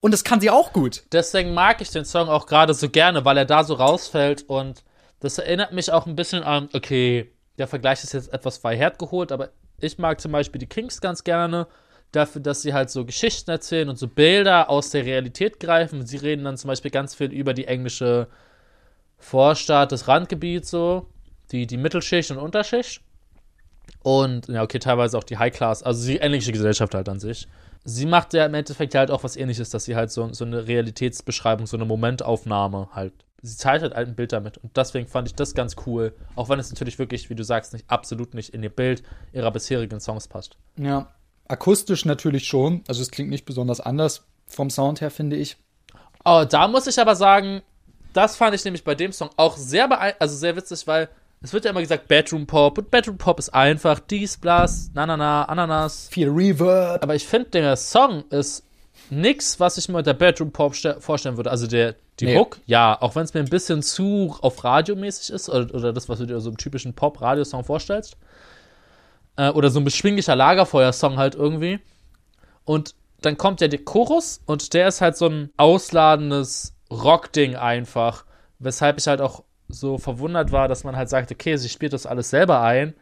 Und das kann sie auch gut. Deswegen mag ich den Song auch gerade so gerne, weil er da so rausfällt und das erinnert mich auch ein bisschen an, okay, der Vergleich ist jetzt etwas weit hergeholt, aber ich mag zum Beispiel die Kings ganz gerne dafür, dass sie halt so Geschichten erzählen und so Bilder aus der Realität greifen. Sie reden dann zum Beispiel ganz viel über die englische Vorstadt, das Randgebiet so, die, die Mittelschicht und Unterschicht. Und, ja, okay, teilweise auch die High Class, also die englische Gesellschaft halt an sich. Sie macht ja im Endeffekt halt auch was ähnliches, dass sie halt so, so eine Realitätsbeschreibung, so eine Momentaufnahme halt. Sie zeichnet halt ein Bild damit. Und deswegen fand ich das ganz cool. Auch wenn es natürlich wirklich, wie du sagst, nicht absolut nicht in ihr Bild ihrer bisherigen Songs passt. Ja. Akustisch natürlich schon. Also es klingt nicht besonders anders vom Sound her, finde ich. Oh, da muss ich aber sagen, das fand ich nämlich bei dem Song auch sehr also sehr witzig, weil es wird ja immer gesagt Bedroom Pop und Bedroom Pop ist einfach dies, blas, na na na, Ananas. Viel Reverb. Aber ich finde, der Song ist nix, was ich mir unter Bedroom Pop ste- vorstellen würde. Also der, die Nee. Hook, ja, auch wenn es mir ein bisschen zu auf radiomäßig ist oder, oder das, was du dir so im typischen Pop-Radiosong vorstellst. Äh, oder so ein beschwinglicher Lagerfeuer-Song halt irgendwie. Und dann kommt ja der Chorus und der ist halt so ein ausladendes Rock-Ding einfach. Weshalb ich halt auch so verwundert war, dass man halt sagt, okay, sie spielt das alles selber ein.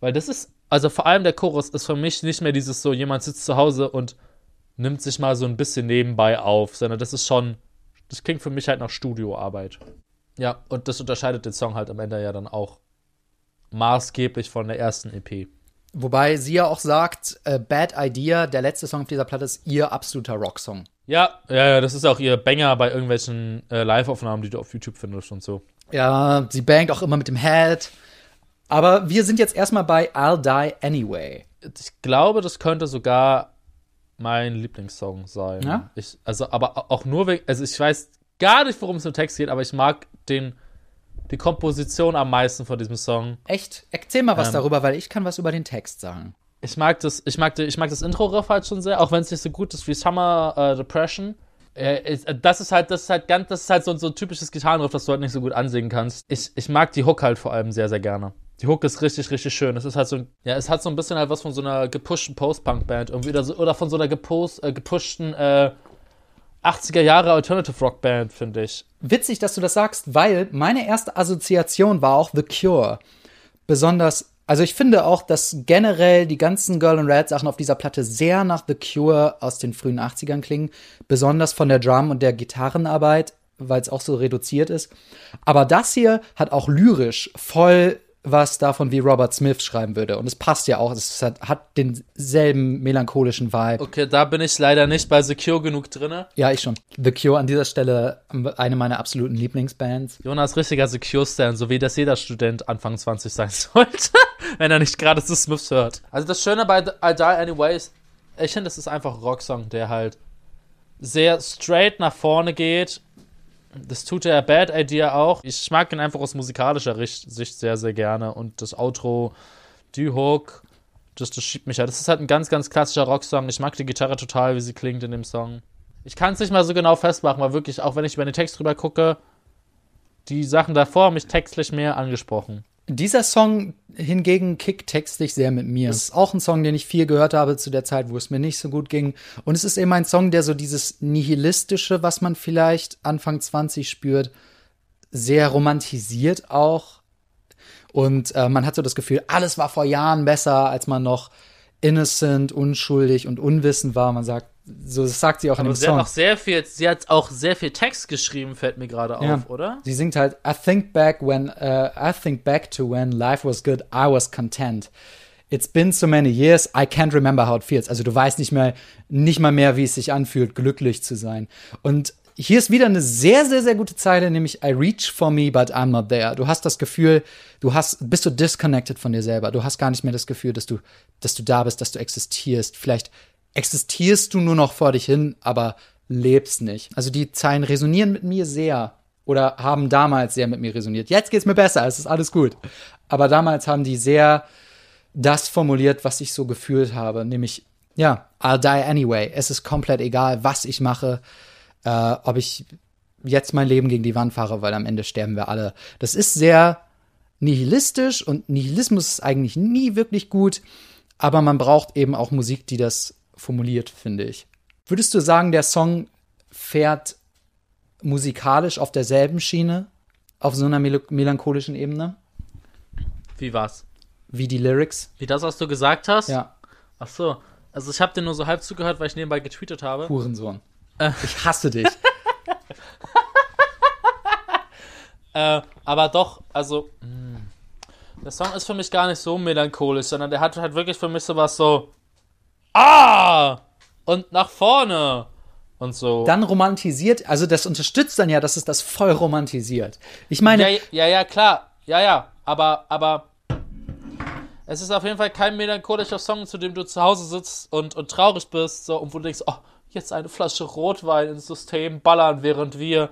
Weil das ist, also vor allem der Chorus ist für mich nicht mehr dieses so, jemand sitzt zu Hause und nimmt sich mal so ein bisschen nebenbei auf, sondern das ist schon, das klingt für mich halt nach Studioarbeit. Ja, und das unterscheidet den Song halt am Ende ja dann auch maßgeblich von der ersten EP. Wobei sie ja auch sagt, äh, Bad Idea, der letzte Song auf dieser Platte, ist ihr absoluter Rocksong. Ja, ja, ja, das ist auch ihr Banger bei irgendwelchen äh, Live-Aufnahmen, die du auf YouTube findest und so. Ja, sie bangt auch immer mit dem Head. Aber wir sind jetzt erstmal bei I'll Die Anyway. Ich glaube, das könnte sogar mein Lieblingssong sein. Ja? Ich, also, aber auch nur wegen, also ich weiß gar nicht, worum es im Text geht, aber ich mag den, die Komposition am meisten von diesem Song. Echt? Erzähl mal was Ähm. darüber, weil ich kann was über den Text sagen. Ich mag das, ich mag, ich mag das Intro-Riff halt schon sehr, auch wenn es nicht so gut ist wie Summer äh, Depression. Äh, ist- äh, das ist halt, das ist halt ganz, das ist halt so, so ein typisches Gitarrenriff, das du halt nicht so gut ansingen kannst. Ich, ich mag die Hook halt vor allem sehr, sehr gerne. Die Hook ist richtig, richtig schön. Es ist halt so, ein- ja, es hat so ein bisschen halt was von so einer gepushten Post-Punk-Band irgendwie oder, so, oder von so einer gepost, äh, gepushten äh, 80er Jahre Alternative Rock Band, finde ich. Witzig, dass du das sagst, weil meine erste Assoziation war auch The Cure. Besonders, also ich finde auch, dass generell die ganzen Girl and Red Sachen auf dieser Platte sehr nach The Cure aus den frühen 80ern klingen. Besonders von der Drum- und der Gitarrenarbeit, weil es auch so reduziert ist. Aber das hier hat auch lyrisch voll was davon, wie Robert Smith schreiben würde. Und es passt ja auch. Es hat, hat denselben melancholischen Vibe. Okay, da bin ich leider nicht bei Secure genug drinne. Ja, ich schon. The Cure an dieser Stelle eine meiner absoluten Lieblingsbands. Jonas richtiger Secure-Stan, so wie das jeder Student Anfang 20 sein sollte, wenn er nicht gerade The Smiths hört. Also das Schöne bei The- I Die Anyway ist, ich finde, es ist einfach ein Rocksong, der halt sehr straight nach vorne geht. Das tut der Bad Idea auch. Ich mag ihn einfach aus musikalischer Sicht sehr, sehr gerne. Und das Outro, die Hook, das, das schiebt mich halt. Das ist halt ein ganz, ganz klassischer Rocksong. Ich mag die Gitarre total, wie sie klingt in dem Song. Ich kann es nicht mal so genau festmachen, weil wirklich, auch wenn ich über den Text drüber gucke, die Sachen davor haben mich textlich mehr angesprochen. Dieser Song hingegen kickt textlich sehr mit mir. Es ist auch ein Song, den ich viel gehört habe zu der Zeit, wo es mir nicht so gut ging. Und es ist eben ein Song, der so dieses Nihilistische, was man vielleicht Anfang 20 spürt, sehr romantisiert auch. Und äh, man hat so das Gefühl, alles war vor Jahren besser, als man noch innocent, unschuldig und unwissend war. Man sagt, so das sagt sie auch in Aber dem sie hat Song. auch sehr viel, sie hat auch sehr viel Text geschrieben, fällt mir gerade auf, Ja. oder? Sie singt halt I think back when uh, I think back to when life was good, I was content. It's been so many years, I can't remember how it feels. Also du weißt nicht mehr, nicht mal mehr, wie es sich anfühlt, glücklich zu sein. Und hier ist wieder eine sehr, sehr, sehr gute Zeile, nämlich I reach for me, but I'm not there. Du hast das Gefühl, du hast, bist du disconnected von dir selber. Du hast gar nicht mehr das Gefühl, dass du, dass du da bist, dass du existierst. Vielleicht existierst du nur noch vor dich hin, aber lebst nicht. Also die Zeilen resonieren mit mir sehr oder haben damals sehr mit mir resoniert. Jetzt geht's mir besser, es ist alles gut. Aber damals haben die sehr das formuliert, was ich so gefühlt habe, nämlich ja, I'll die anyway. Es ist komplett egal, was ich mache, äh, ob ich jetzt mein Leben gegen die Wand fahre, weil am Ende sterben wir alle. Das ist sehr nihilistisch und Nihilismus ist eigentlich nie wirklich gut, aber man braucht eben auch Musik, die das formuliert, finde ich. Würdest du sagen, der Song fährt musikalisch auf derselben Schiene, auf so einer mel melancholischen Ebene? Wie war's? Wie die Lyrics? Wie das, was du gesagt hast? Ja. Ach so. Also ich habe dir nur so halb zugehört, weil ich nebenbei getweetet habe. Hurensohn. Ich hasse dich. äh, aber doch, also mh. Hm. der Song ist für mich gar nicht so melancholisch, sondern der hat halt wirklich für mich sowas so Ah! Und nach vorne und so. Dann romantisiert, also das unterstützt dann ja, dass es das voll romantisiert. Ich meine. Ja, ja, ja, klar. Ja, ja. Aber, aber es ist auf jeden Fall kein melancholischer Song, zu dem du zu Hause sitzt und, und traurig bist, so, und wo du denkst, oh, jetzt eine Flasche Rotwein ins System ballern, während wir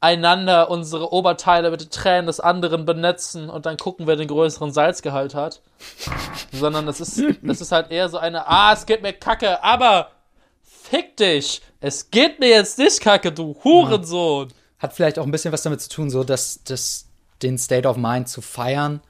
einander unsere Oberteile mit den Tränen des anderen benetzen und dann gucken, wer den größeren Salzgehalt hat. Sondern es ist, es ist halt eher so eine, ah, es geht mir kacke, aber fick dich, es geht mir jetzt nicht kacke, du Hurensohn. Hat vielleicht auch ein bisschen was damit zu tun, so dass, dass den State of Mind zu feiern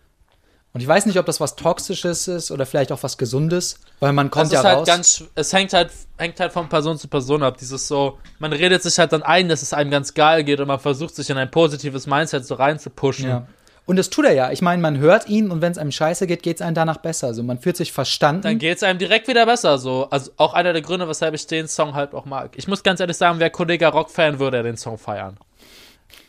und ich weiß nicht, ob das was Toxisches ist oder vielleicht auch was Gesundes, weil man kommt ja halt raus. Ganz, es hängt halt, hängt halt von Person zu Person ab. Dieses so, man redet sich halt dann ein, dass es einem ganz geil geht und man versucht sich in ein positives Mindset so reinzupushen. Ja. Und das tut er ja. Ich meine, man hört ihn und wenn es einem scheiße geht, geht es einem danach besser. Also man fühlt sich verstanden. Dann geht es einem direkt wieder besser. So. Also auch einer der Gründe, weshalb ich den Song halt auch mag. Ich muss ganz ehrlich sagen, wer Kollege Rock-Fan würde er den Song feiern.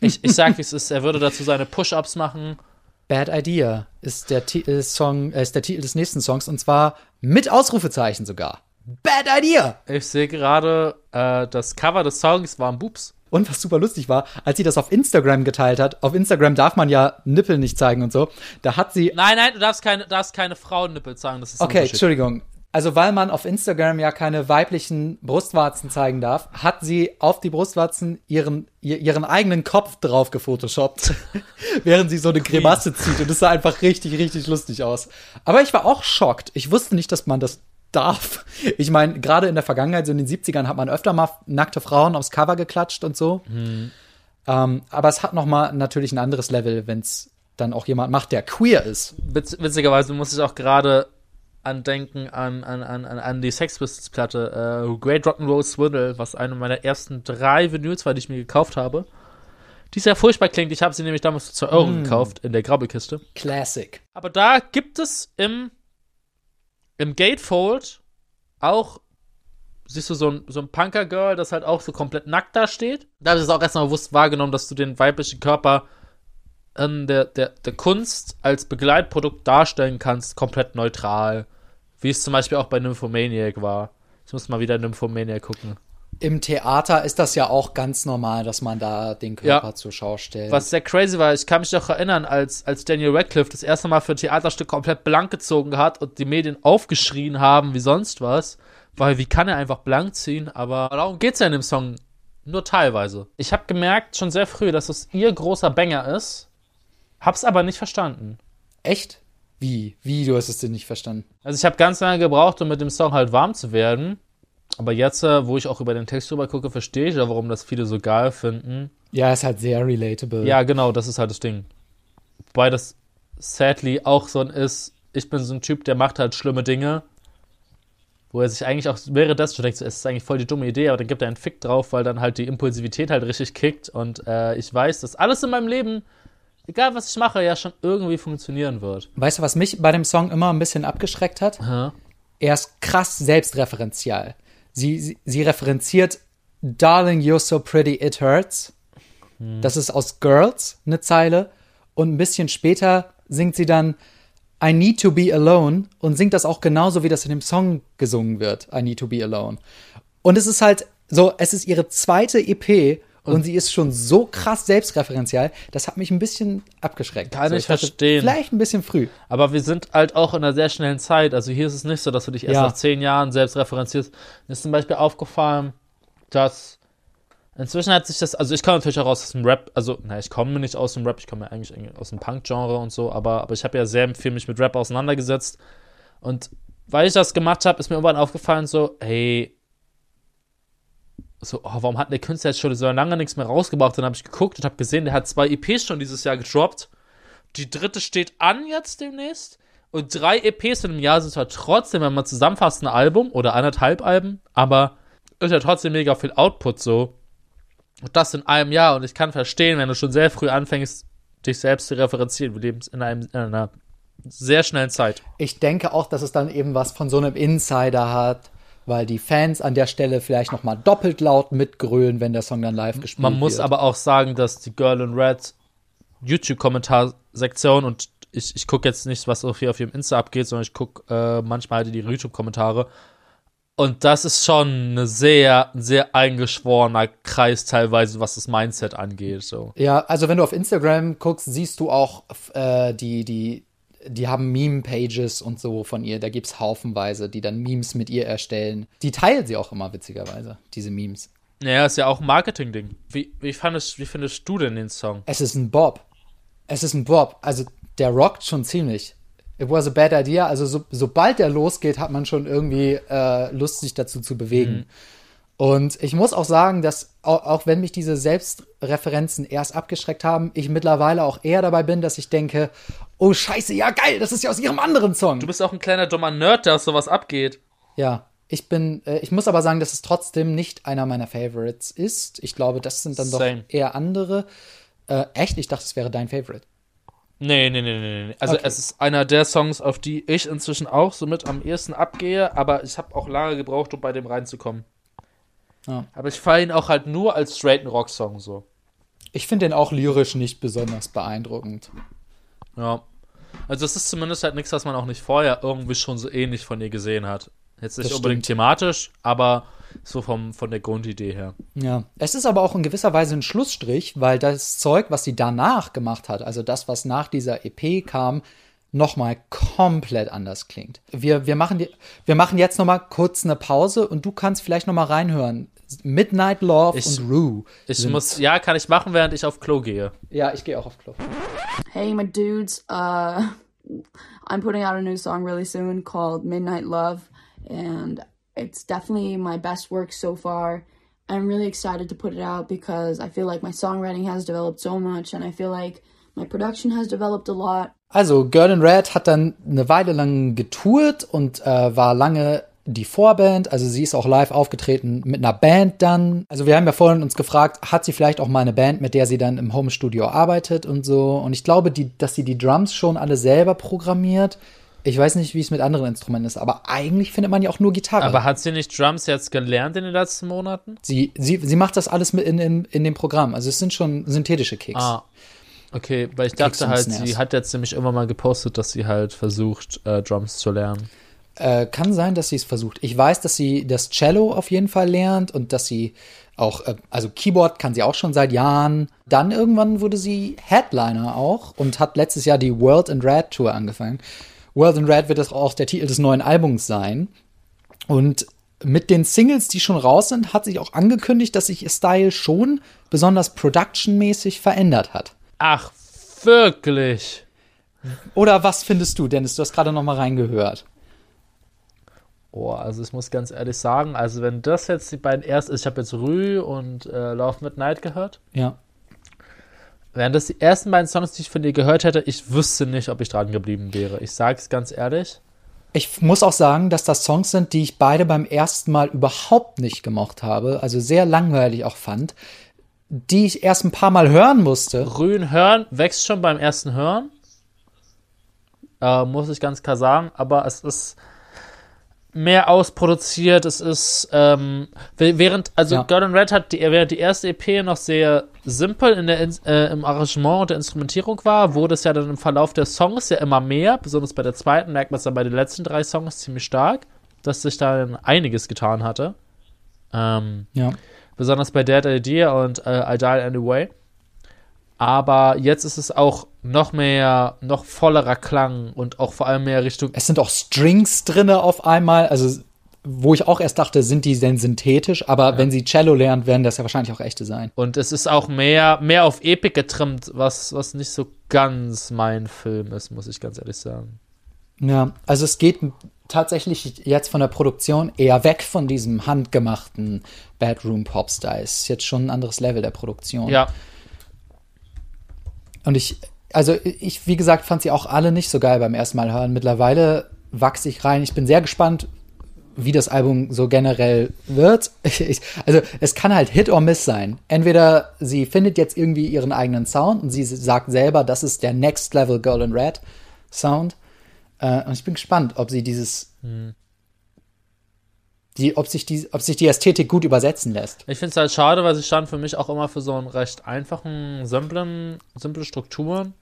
Ich, ich sag, wie es ist, er würde dazu seine Push-Ups machen Bad Idea ist der, äh, Song, äh, ist der Titel des nächsten Songs und zwar mit Ausrufezeichen sogar. Bad Idea! Ich sehe gerade, äh, das Cover des Songs war ein Boobs. Und was super lustig war, als sie das auf Instagram geteilt hat, auf Instagram darf man ja Nippel nicht zeigen und so, da hat sie. Nein, nein, du darfst keine, darfst keine Frauennippel zeigen, das ist Okay, Entschuldigung. Also, weil man auf Instagram ja keine weiblichen Brustwarzen zeigen darf, hat sie auf die Brustwarzen ihren, ihren eigenen Kopf drauf gefotoshoppt, während sie so eine Grimasse zieht. Und das sah einfach richtig, richtig lustig aus. Aber ich war auch schockt. Ich wusste nicht, dass man das darf. Ich meine, gerade in der Vergangenheit, so in den 70ern, hat man öfter mal nackte Frauen aufs Cover geklatscht und so. Mhm. Ähm, aber es hat noch mal natürlich ein anderes Level, wenn es dann auch jemand macht, der queer ist. Witz, witzigerweise muss ich auch gerade andenken an, an, an, an die Sex Pistols Platte äh, Great Rock'n'Roll Swindle, was eine meiner ersten drei Vinyls war, die ich mir gekauft habe. Die sehr furchtbar klingt. Ich habe sie nämlich damals für 2 Euro mm. gekauft in der Grabbelkiste. Classic. Aber da gibt es im, im Gatefold auch, siehst du, so ein, so ein Punker-Girl, das halt auch so komplett nackt da steht. Da habe ich es auch erstmal bewusst wahrgenommen, dass du den weiblichen Körper in der, der, der Kunst als Begleitprodukt darstellen kannst, komplett neutral. Wie es zum Beispiel auch bei Nymphomaniac war. Ich muss mal wieder Nymphomaniac gucken. Im Theater ist das ja auch ganz normal, dass man da den Körper ja. zur Schau stellt. Was sehr crazy war, ich kann mich noch erinnern, als, als Daniel Radcliffe das erste Mal für ein Theaterstück komplett blank gezogen hat und die Medien aufgeschrien haben wie sonst was, weil wie kann er einfach blank ziehen, aber darum geht es ja in dem Song nur teilweise. Ich habe gemerkt schon sehr früh, dass es ihr großer Banger ist, hab's aber nicht verstanden. Echt? Wie? Wie, du hast es denn nicht verstanden? Also ich habe ganz lange gebraucht, um mit dem Song halt warm zu werden. Aber jetzt, äh, wo ich auch über den Text drüber gucke, verstehe ich ja, warum das viele so geil finden. Ja, ist halt sehr relatable. Ja, genau, das ist halt das Ding. Wobei das sadly auch so ein ist, ich bin so ein Typ, der macht halt schlimme Dinge, wo er sich eigentlich auch wäre das schon denkt, es ist eigentlich voll die dumme Idee, aber dann gibt er einen Fick drauf, weil dann halt die Impulsivität halt richtig kickt und äh, ich weiß, dass alles in meinem Leben egal was ich mache, ja schon irgendwie funktionieren wird. Weißt du, was mich bei dem Song immer ein bisschen abgeschreckt hat? Aha. Er ist krass selbstreferenzial. Sie, sie, sie referenziert Darling, you're so pretty, it hurts. Hm. Das ist aus Girls eine Zeile. Und ein bisschen später singt sie dann I Need to Be Alone und singt das auch genauso, wie das in dem Song gesungen wird, I Need to Be Alone. Und es ist halt so, es ist ihre zweite EP und, sie ist schon so krass selbstreferenzial, das hat mich ein bisschen abgeschreckt. Kann so, ich verstehen. Vielleicht ein bisschen früh. Aber wir sind halt auch in einer sehr schnellen Zeit. Also hier ist es nicht so, dass du dich erst Ja. nach zehn Jahren selbst referenzierst. Mir ist zum Beispiel aufgefallen, dass inzwischen hat sich das, also ich komme natürlich auch aus dem Rap, also, na, ich komme nicht aus dem Rap, ich komme ja eigentlich aus dem Punk-Genre und so, aber, aber ich habe ja sehr viel mich mit Rap auseinandergesetzt. Und weil ich das gemacht habe, ist mir irgendwann aufgefallen, so, hey, so, oh, warum hat der Künstler jetzt schon so lange nichts mehr rausgebracht? Dann habe ich geguckt und habe gesehen, der hat zwei EPs schon dieses Jahr gedroppt. Die dritte steht an jetzt demnächst. Und drei EPs in einem Jahr sind zwar trotzdem, wenn man zusammenfasst, ein Album oder anderthalb Alben, aber ist ja trotzdem mega viel Output so. Und das in einem Jahr. Und ich kann verstehen, wenn du schon sehr früh anfängst, dich selbst zu referenzieren. Wir leben in, einem, in einer sehr schnellen Zeit. Ich denke auch, dass es dann eben was von so einem Insider hat, weil die Fans an der Stelle vielleicht noch mal doppelt laut mitgrölen, wenn der Song dann live gespielt Man muss wird. aber auch sagen, dass die Girl in Red YouTube-Kommentarsektion und ich, ich gucke jetzt nicht, was auf, hier auf ihrem Insta abgeht, sondern ich gucke äh, manchmal halt die YouTube-Kommentare. Und das ist schon eine sehr, sehr eingeschworener Kreis teilweise, was das Mindset angeht. So. Ja, also wenn du auf Instagram guckst, siehst du auch äh, die, die, die haben Meme-Pages und so von ihr. Da gibt's haufenweise, die dann Memes mit ihr erstellen. Die teilt sie auch immer, witzigerweise, diese Memes. Naja, ist ja auch ein Marketing-Ding. Wie, wie, fandest, wie findest du denn den Song? Es ist ein Bob. Es ist ein Bob. Also der rockt schon ziemlich. It was a bad idea. Also so, sobald der losgeht, hat man schon irgendwie äh, Lust, sich dazu zu bewegen. Und ich muss auch sagen, dass auch, auch wenn mich diese Selbstreferenzen erst abgeschreckt haben, ich mittlerweile auch eher dabei bin, dass ich denke, oh scheiße, ja geil, das ist ja aus ihrem anderen Song. Du bist auch ein kleiner dummer Nerd, der aus sowas abgeht. Ja, ich bin, äh, ich muss aber sagen, dass es trotzdem nicht einer meiner Favorites ist. Ich glaube, das sind dann Same. doch eher andere. Äh, echt? Ich dachte, es wäre dein Favorite. Nee, nee, nee, nee, nee. Also Okay. es ist einer der Songs, auf die ich inzwischen auch somit am ehesten abgehe, aber ich habe auch lange gebraucht, um bei dem reinzukommen. Ja. Aber ich feiere ihn auch halt nur als straighten Rock-Song so. Ich finde den auch lyrisch nicht besonders beeindruckend. Ja. Also es ist zumindest halt nichts, was man auch nicht vorher irgendwie schon so ähnlich von ihr gesehen hat. Jetzt nicht Das unbedingt thematisch, aber so vom, von der Grundidee her. Ja. Es ist aber auch in gewisser Weise ein Schlussstrich, weil das Zeug, was sie danach gemacht hat, also das, was nach dieser EP kam, nochmal komplett anders klingt. Wir, wir, machen die, wir machen jetzt nochmal kurz eine Pause und du kannst vielleicht nochmal reinhören. Midnight Love Ich- und Rue. Ich sind- muss, ja, kann ich machen, während ich auf Klo gehe. Ja, ich gehe auch auf Klo. Hey, my dudes. Uh, I'm putting out a new song really soon called Midnight Love, and it's definitely my best work so far. I'm really excited to put it out because I feel like my songwriting has developed so much, and I feel like my production has developed a lot. Also, Girl in Red hat dann eine Weile lang getourt und äh, war lange die Vorband. Also, sie ist auch live aufgetreten mit einer Band dann. Also, wir haben ja vorhin uns gefragt, hat sie vielleicht auch mal eine Band, mit der sie dann im Homestudio arbeitet und so. Und ich glaube, die, dass sie die Drums schon alle selber programmiert. Ich weiß nicht, wie es mit anderen Instrumenten ist, aber eigentlich findet man ja auch nur Gitarre. Aber hat sie nicht Drums jetzt gelernt in den letzten Monaten? sie, sie, sie macht das alles mit in, in, in dem Programm. Also, es sind schon synthetische Kicks. Ah. Okay, weil ich dachte halt, sie hat jetzt nämlich immer mal gepostet, dass sie halt versucht, äh, Drums zu lernen. Äh, kann sein, dass sie es versucht. Ich weiß, dass sie das Cello auf jeden Fall lernt und dass sie auch, äh, also Keyboard kann sie auch schon seit Jahren. Dann irgendwann wurde sie Headliner auch und hat letztes Jahr die World and Red Tour angefangen. World and Red wird das auch der Titel des neuen Albums sein. Und mit den Singles, die schon raus sind, hat sich auch angekündigt, dass sich ihr Style schon besonders productionmäßig verändert hat. Ach, wirklich? Oder was findest du, Dennis? Du hast gerade noch mal reingehört. Oh, also ich muss ganz ehrlich sagen, also wenn das jetzt die beiden ersten, ich habe jetzt Rü und äh, Love Midnight gehört, Ja. wären das die ersten beiden Songs, die ich von dir gehört hätte, ich wüsste nicht, ob ich dran geblieben wäre. Ich sage es ganz ehrlich. Ich muss auch sagen, dass das Songs sind, die ich beide beim ersten Mal überhaupt nicht gemocht habe, also sehr langweilig auch fand, die ich erst ein paar Mal hören musste. Rühen hören wächst schon beim ersten Hören. Äh, muss ich ganz klar sagen, aber es ist. mehr ausproduziert. Es ist, ähm, während, also Ja. In Red hat die, während die erste EP noch sehr simpel in der, äh, im Arrangement und der Instrumentierung war, wurde es ja dann im Verlauf der Songs ja immer mehr. Besonders bei der zweiten merkt man es dann bei den letzten drei Songs ziemlich stark, dass sich da einiges getan hatte. Ähm, Ja. Besonders bei Dead Idea und äh, I Died Anyway. Aber jetzt ist es auch noch mehr, noch vollerer Klang und auch vor allem mehr Richtung Es sind auch Strings drinne auf einmal, also wo ich auch erst dachte, sind die denn synthetisch, aber wenn sie Cello lernt, werden das ja wahrscheinlich auch echte sein. Und es ist auch mehr, mehr auf Epic getrimmt, was, was nicht so ganz mein Film ist, muss ich ganz ehrlich sagen. Ja, also es geht tatsächlich jetzt von der Produktion eher weg von diesem handgemachten Bedroom Popstyle. Es ist jetzt schon ein anderes Level der Produktion. Ja, Und ich, also ich, wie gesagt, fand sie auch alle nicht so geil beim ersten Mal hören. Mittlerweile wachse ich rein. Ich bin sehr gespannt, wie das Album so generell wird. Ich, also es kann halt Hit or Miss sein. Entweder sie findet jetzt irgendwie ihren eigenen Sound und sie sagt selber, das ist der Next Level Girl in Red Sound. Äh, und ich bin gespannt, ob sie dieses, die, ob sich die, ob sich die Ästhetik gut übersetzen lässt. ich finde es halt schade, weil sie stand für mich auch immer für so einen recht einfachen, simplen, simple Strukturen.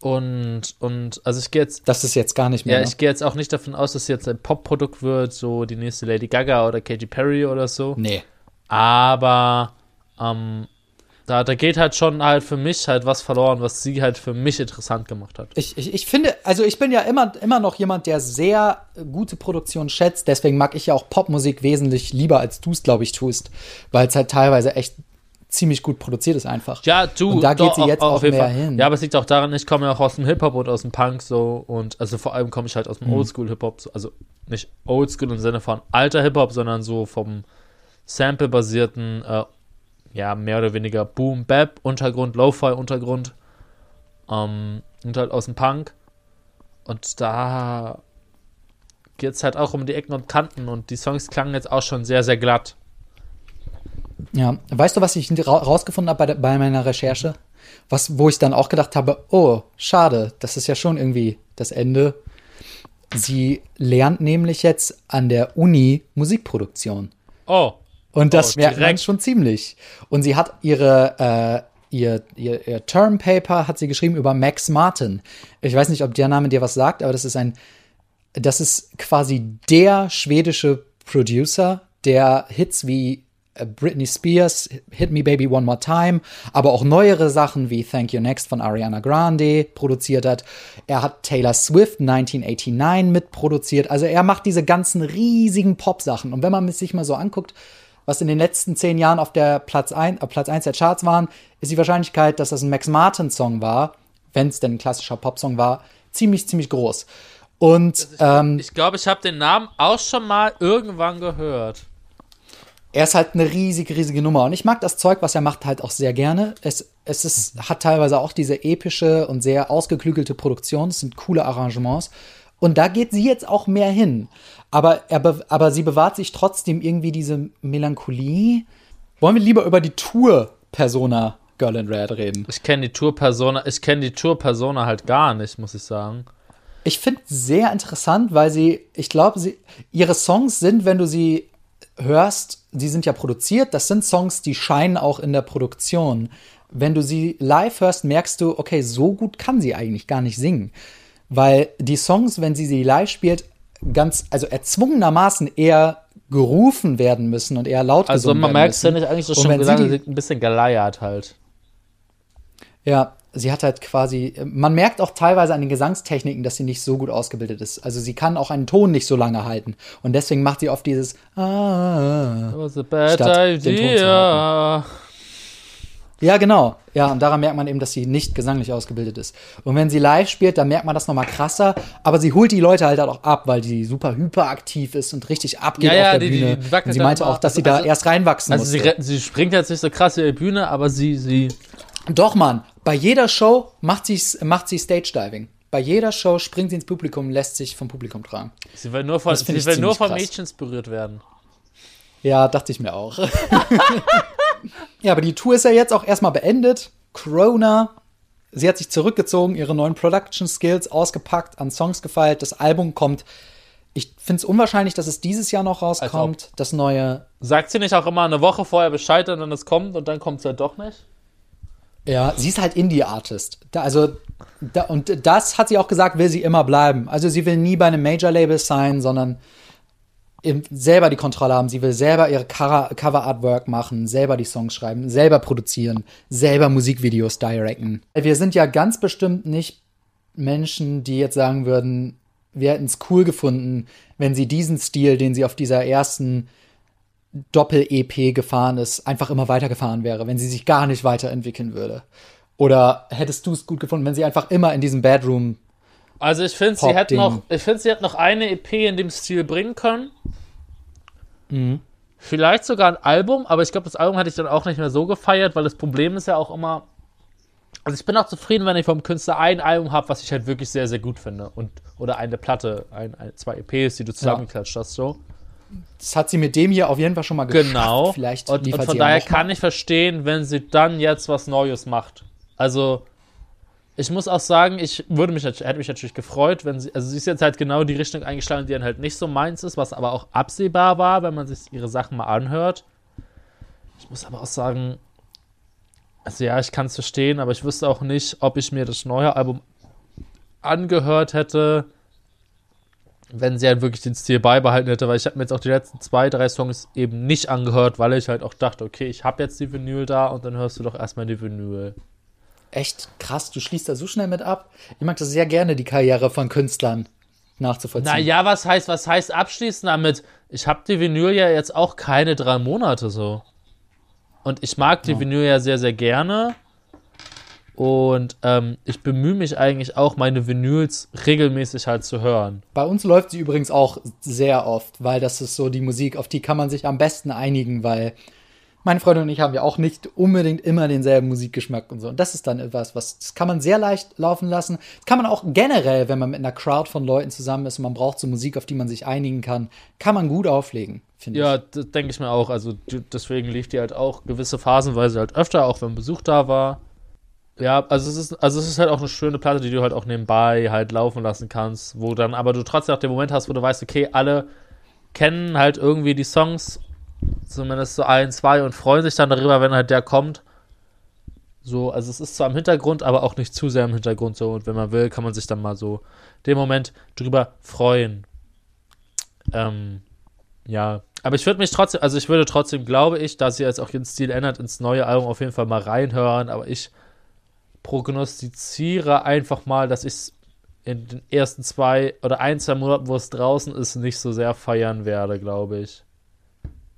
Und, und, also ich gehe jetzt Das ist jetzt gar nicht mehr. Ja, ne? ich gehe jetzt auch nicht davon aus, dass jetzt ein Pop-Produkt wird, so die nächste Lady Gaga oder Katy Perry oder so. nee. Aber ähm, da, da geht halt schon halt für mich halt was verloren, was sie halt für mich interessant gemacht hat. Ich, ich, ich finde, also ich bin ja immer, immer noch jemand, der sehr gute Produktion schätzt. Deswegen mag ich ja auch Popmusik wesentlich lieber, als du es, glaube ich, tust. Weil es halt teilweise echt ziemlich gut produziert ist einfach. Ja, du, Und da geht doch, sie jetzt auch jeden mehr Fall. hin. Ja, aber es liegt auch daran, ich komme ja auch aus dem Hip-Hop und aus dem Punk so und also vor allem komme ich halt aus Mhm. dem Oldschool-Hip-Hop, so, also nicht Oldschool im Sinne von alter Hip-Hop, sondern so vom Sample-basierten, äh, ja, mehr oder weniger Boom-Bap-Untergrund, Lo-Fi-Untergrund ähm, und halt aus dem Punk und da geht's halt auch um die Ecken und Kanten und die Songs klangen jetzt auch schon sehr, sehr glatt. Ja, weißt du, was ich ra rausgefunden habe bei, bei meiner Recherche? Was, wo ich dann auch gedacht habe, oh, schade, das ist ja schon irgendwie das Ende. Sie lernt nämlich jetzt an der Uni Musikproduktion. Oh, Und das Oh, merkt man schon ziemlich. Und sie hat ihre, äh, ihr, ihr, ihr Term Paper hat sie geschrieben über Max Martin. Ich weiß nicht, ob der Name dir was sagt, aber das ist ein, das ist quasi der schwedische Producer, der Hits wie äh, Britney Spears, Hit Me Baby One More Time, aber auch neuere Sachen wie Thank You Next von Ariana Grande produziert hat. Er hat Taylor Swift 1989 mitproduziert. Also er macht diese ganzen riesigen Pop-Sachen. Und wenn man sich mal so anguckt, was in den letzten zehn Jahren auf der Platz 1, auf Platz 1 der Charts waren, ist die Wahrscheinlichkeit, dass das ein Max Martin-Song war, wenn es denn ein klassischer Popsong war, ziemlich, ziemlich groß. Und ähm, ich glaube, ich habe den Namen auch schon mal irgendwann gehört. er ist halt eine riesige, riesige Nummer. Und ich mag das Zeug, was er macht, halt auch sehr gerne. Es, es ist, hat teilweise auch diese epische und sehr ausgeklügelte Produktion. Es sind coole Arrangements. Und da geht sie jetzt auch mehr hin. Aber, er, be- aber sie bewahrt sich trotzdem irgendwie diese Melancholie. Wollen wir lieber über die Tour-Persona Girl in Red reden? Ich kenne die Tour-Persona, ich kenne die Tour-Persona halt gar nicht, muss ich sagen. Ich finde sehr interessant, weil sie, ich glaube, sie, ihre Songs sind, wenn du sie hörst, die sind ja produziert, das sind Songs, die scheinen auch in der Produktion. Wenn du sie live hörst, merkst du, okay, so gut kann sie eigentlich gar nicht singen. Weil die Songs, wenn sie sie live spielt, ganz, also erzwungenermaßen eher gerufen werden müssen und eher laut Also gesungen man werden merkt es ja müssen. nicht eigentlich so Und schon wenn gesagt, sie die- ein bisschen geleiert halt. Ja, sie hat halt quasi, man merkt auch teilweise an den Gesangstechniken, dass sie nicht so gut ausgebildet ist. Also sie kann auch einen Ton nicht so lange halten. Und deswegen macht sie oft dieses ah. That was a bad Statt den Ton zu idea. Ja, genau. Ja, und daran merkt man eben, dass sie nicht gesanglich ausgebildet ist. Und wenn sie live spielt, dann merkt man das nochmal krasser. Aber sie holt die Leute halt auch ab, weil die super hyperaktiv ist und richtig abgeht Ja, ja, auf der die- die- Bühne. die und sie meinte auch, dass sie Also- da erst reinwachsen Also sie, musste. sie springt jetzt nicht so krass über die Bühne, aber sie, sie. Doch, Mann. Bei jeder Show macht, sie's, macht sie Stage Diving. Bei jeder Show springt sie ins Publikum und lässt sich vom Publikum tragen. Sie will nur von, sie will nur von. Mädchen inspiriert werden. Ja, dachte ich mir auch. ja, aber die Tour ist ja jetzt auch erstmal beendet. Corona. Sie hat sich zurückgezogen, ihre neuen Production Skills ausgepackt, an Songs gefeilt. Das Album kommt Ich finde es unwahrscheinlich, dass es dieses Jahr noch rauskommt, das neue. Sagt sie nicht auch immer eine Woche vorher Bescheid, und dann es kommt und dann kommt es halt doch nicht? Ja, sie ist halt Indie-Artist. Da, also, da, und das hat sie auch gesagt, will sie immer bleiben. Also sie will nie bei einem Major-Label sein, sondern selber die Kontrolle haben. Sie will selber ihre Cover- Cover-Artwork machen, selber die Songs schreiben, selber produzieren, selber Musikvideos directen. Wir sind ja ganz bestimmt nicht Menschen, die jetzt sagen würden, wir hätten es cool gefunden, wenn sie diesen Stil, den sie auf dieser ersten Doppel-EP gefahren ist, einfach immer weitergefahren wäre, wenn sie sich gar nicht weiterentwickeln würde. Oder hättest du es gut gefunden, wenn sie einfach immer in diesem Bedroom Also ich finde, sie hätte noch, ich finde, sie hätte noch eine EP in dem Stil bringen können. Mhm. Vielleicht sogar ein Album, aber ich glaube, das Album hätte ich dann auch nicht mehr so gefeiert, weil das Problem ist ja auch immer. Also ich bin auch zufrieden, wenn ich vom Künstler ein Album habe, was ich halt wirklich sehr, sehr gut finde. Und, oder eine Platte, ein, ein, zwei EPs, die du zusammengeklatscht hast, so. Das hat sie mit dem hier auf jeden Fall schon mal geschafft. Genau. Vielleicht und, und von ja daher kann ich verstehen, wenn sie dann jetzt was Neues macht. Also, ich muss auch sagen, ich würde mich, hätte mich natürlich gefreut, wenn sie, also sie ist jetzt halt genau die Richtung eingeschlagen, die dann halt nicht so meins ist, was aber auch absehbar war, wenn man sich ihre Sachen mal anhört. Ich muss aber auch sagen, also ja, ich kann es verstehen, aber ich wüsste auch nicht, ob ich mir das neue Album angehört hätte, wenn sie halt wirklich den Stil beibehalten hätte, weil ich habe mir jetzt auch die letzten zwei, drei Songs eben nicht angehört, weil ich halt auch dachte, okay, ich habe jetzt die Vinyl da und dann hörst du doch erstmal die Vinyl. Echt krass, du schließt da so schnell mit ab. Ich mag das sehr gerne, die Karriere von Künstlern nachzuvollziehen. Naja, was heißt, was heißt abschließen damit? Ich habe die Vinyl ja jetzt auch keine drei Monate so. Und ich mag die Vinyl ja sehr, sehr gerne. Und ähm, ich bemühe mich eigentlich auch, meine Vinyls regelmäßig halt zu hören. Bei uns läuft sie übrigens auch sehr oft, weil das ist so die Musik, auf die kann man sich am besten einigen, weil meine Freundin und ich haben ja auch nicht unbedingt immer denselben Musikgeschmack und so. Und das ist dann etwas, was das kann man sehr leicht laufen lassen. Das kann man auch generell, wenn man mit einer Crowd von Leuten zusammen ist und man braucht so Musik, auf die man sich einigen kann, kann man gut auflegen, finde Ja, ich. das denke ich mir auch. Also deswegen lief die halt auch gewisse Phasenweise halt öfter, auch wenn Besuch da war. Ja, also es ist, also es ist halt auch eine schöne Platte, die du halt auch nebenbei halt laufen lassen kannst, wo dann aber du trotzdem auch den Moment hast, wo du weißt, okay, alle kennen halt irgendwie die Songs, zumindest so ein, zwei und freuen sich dann darüber, wenn halt der kommt. So, also es ist zwar im Hintergrund, aber auch nicht zu sehr im Hintergrund so und wenn man will, kann man sich dann mal so den Moment drüber freuen. Ähm, ja, aber ich würde mich trotzdem, also ich würde trotzdem, glaube ich, da sie jetzt auch ihren Stil ändert, ins neue Album auf jeden Fall mal reinhören, aber ich prognostiziere einfach mal, dass ich es in den ersten zwei oder ein, zwei Monaten, wo es draußen ist, nicht so sehr feiern werde, glaube ich.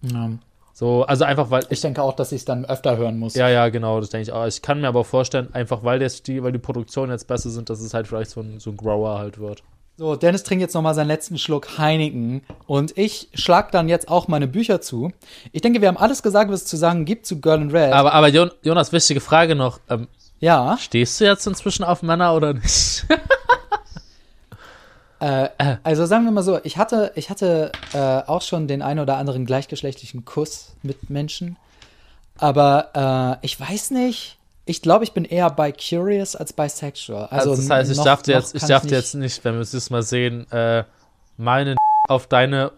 Ja. So, also einfach, weil Ich denke auch, dass ich es dann öfter hören muss. ja, ja, genau, das denke ich auch. Ich kann mir aber vorstellen, einfach weil der Stil, weil die Produktionen jetzt besser sind, dass es halt vielleicht so ein, so ein Grower halt wird. So, Dennis trinkt jetzt nochmal seinen letzten Schluck Heineken und ich schlag dann jetzt auch meine Bücher zu. Ich denke, wir haben alles gesagt, was es zu sagen gibt zu Girl in Red. Aber, aber Jon Jonas, wichtige Frage noch. Ähm, ja, stehst du jetzt inzwischen auf Männer oder nicht? äh, also sagen wir mal so, ich hatte, ich hatte äh, auch schon den einen oder anderen gleichgeschlechtlichen Kuss mit Menschen, aber äh, ich weiß nicht. Ich glaube, ich bin eher bi curious als bisexual. Also, Also, das heißt, ich noch- darf dir jetzt, ich darf nicht- jetzt nicht, wenn wir es jetzt mal sehen, äh, meine auf deine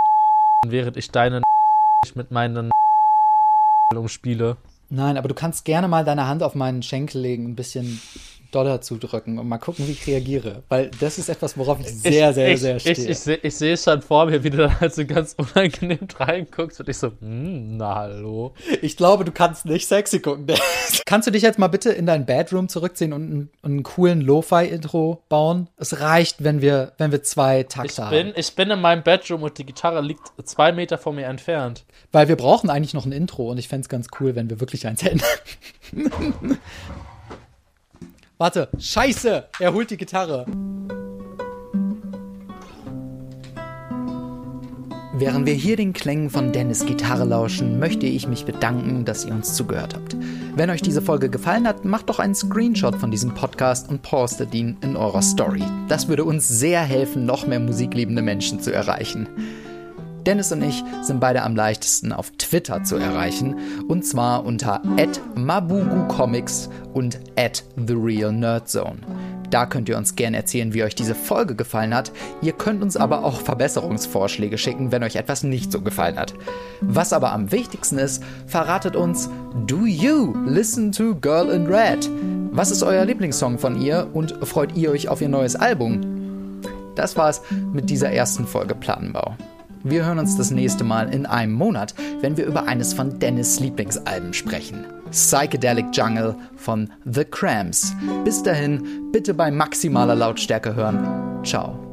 während ich deine mit meinen umspiele. Nein, aber du kannst gerne mal deine Hand auf meinen Schenkel legen, ein bisschen doller zudrücken und mal gucken, wie ich reagiere. Weil das ist etwas, worauf ich sehr, ich, sehr, ich, sehr stehe. Ich, ich, seh- ich sehe schon vor mir, wie du dann halt so ganz unangenehm reinguckst und ich so, hm, na hallo. Ich glaube, du kannst nicht sexy gucken. kannst du dich jetzt mal bitte in dein Bedroom zurückziehen und einen, einen coolen Lo-Fi-Intro bauen? Es reicht, wenn wir, wenn wir zwei Ich Takte bin, haben. ich bin in meinem Bedroom und die Gitarre liegt zwei Meter von mir entfernt. Weil wir brauchen eigentlich noch ein Intro und ich fände es ganz cool, wenn wir wirklich eins hätten. Warte, scheiße! Er holt die Gitarre. Während wir hier den Klängen von Dennis Gitarre lauschen, möchte ich mich bedanken, dass ihr uns zugehört habt. Wenn euch diese Folge gefallen hat, macht doch einen Screenshot von diesem Podcast und postet ihn in eurer Story. Das würde uns sehr helfen, noch mehr musikliebende Menschen zu erreichen. Dennis und ich sind beide am leichtesten auf Twitter zu erreichen, und zwar unter @mabugucomics und @therealnerdzone. Da könnt ihr uns gerne erzählen, wie euch diese Folge gefallen hat. Ihr könnt uns aber auch Verbesserungsvorschläge schicken, wenn euch etwas nicht so gefallen hat. Was aber am wichtigsten ist, verratet uns, do you listen to Girl in Red? Was ist euer Lieblingssong von ihr und freut ihr euch auf ihr neues Album? Das war's mit dieser ersten Folge Plattenbau. Wir hören uns das nächste Mal in einem Monat, wenn wir über eines von Dennis Lieblingsalben sprechen. Psychedelic Jungle von The Cramps. Bis dahin, bitte bei maximaler Lautstärke hören. Ciao.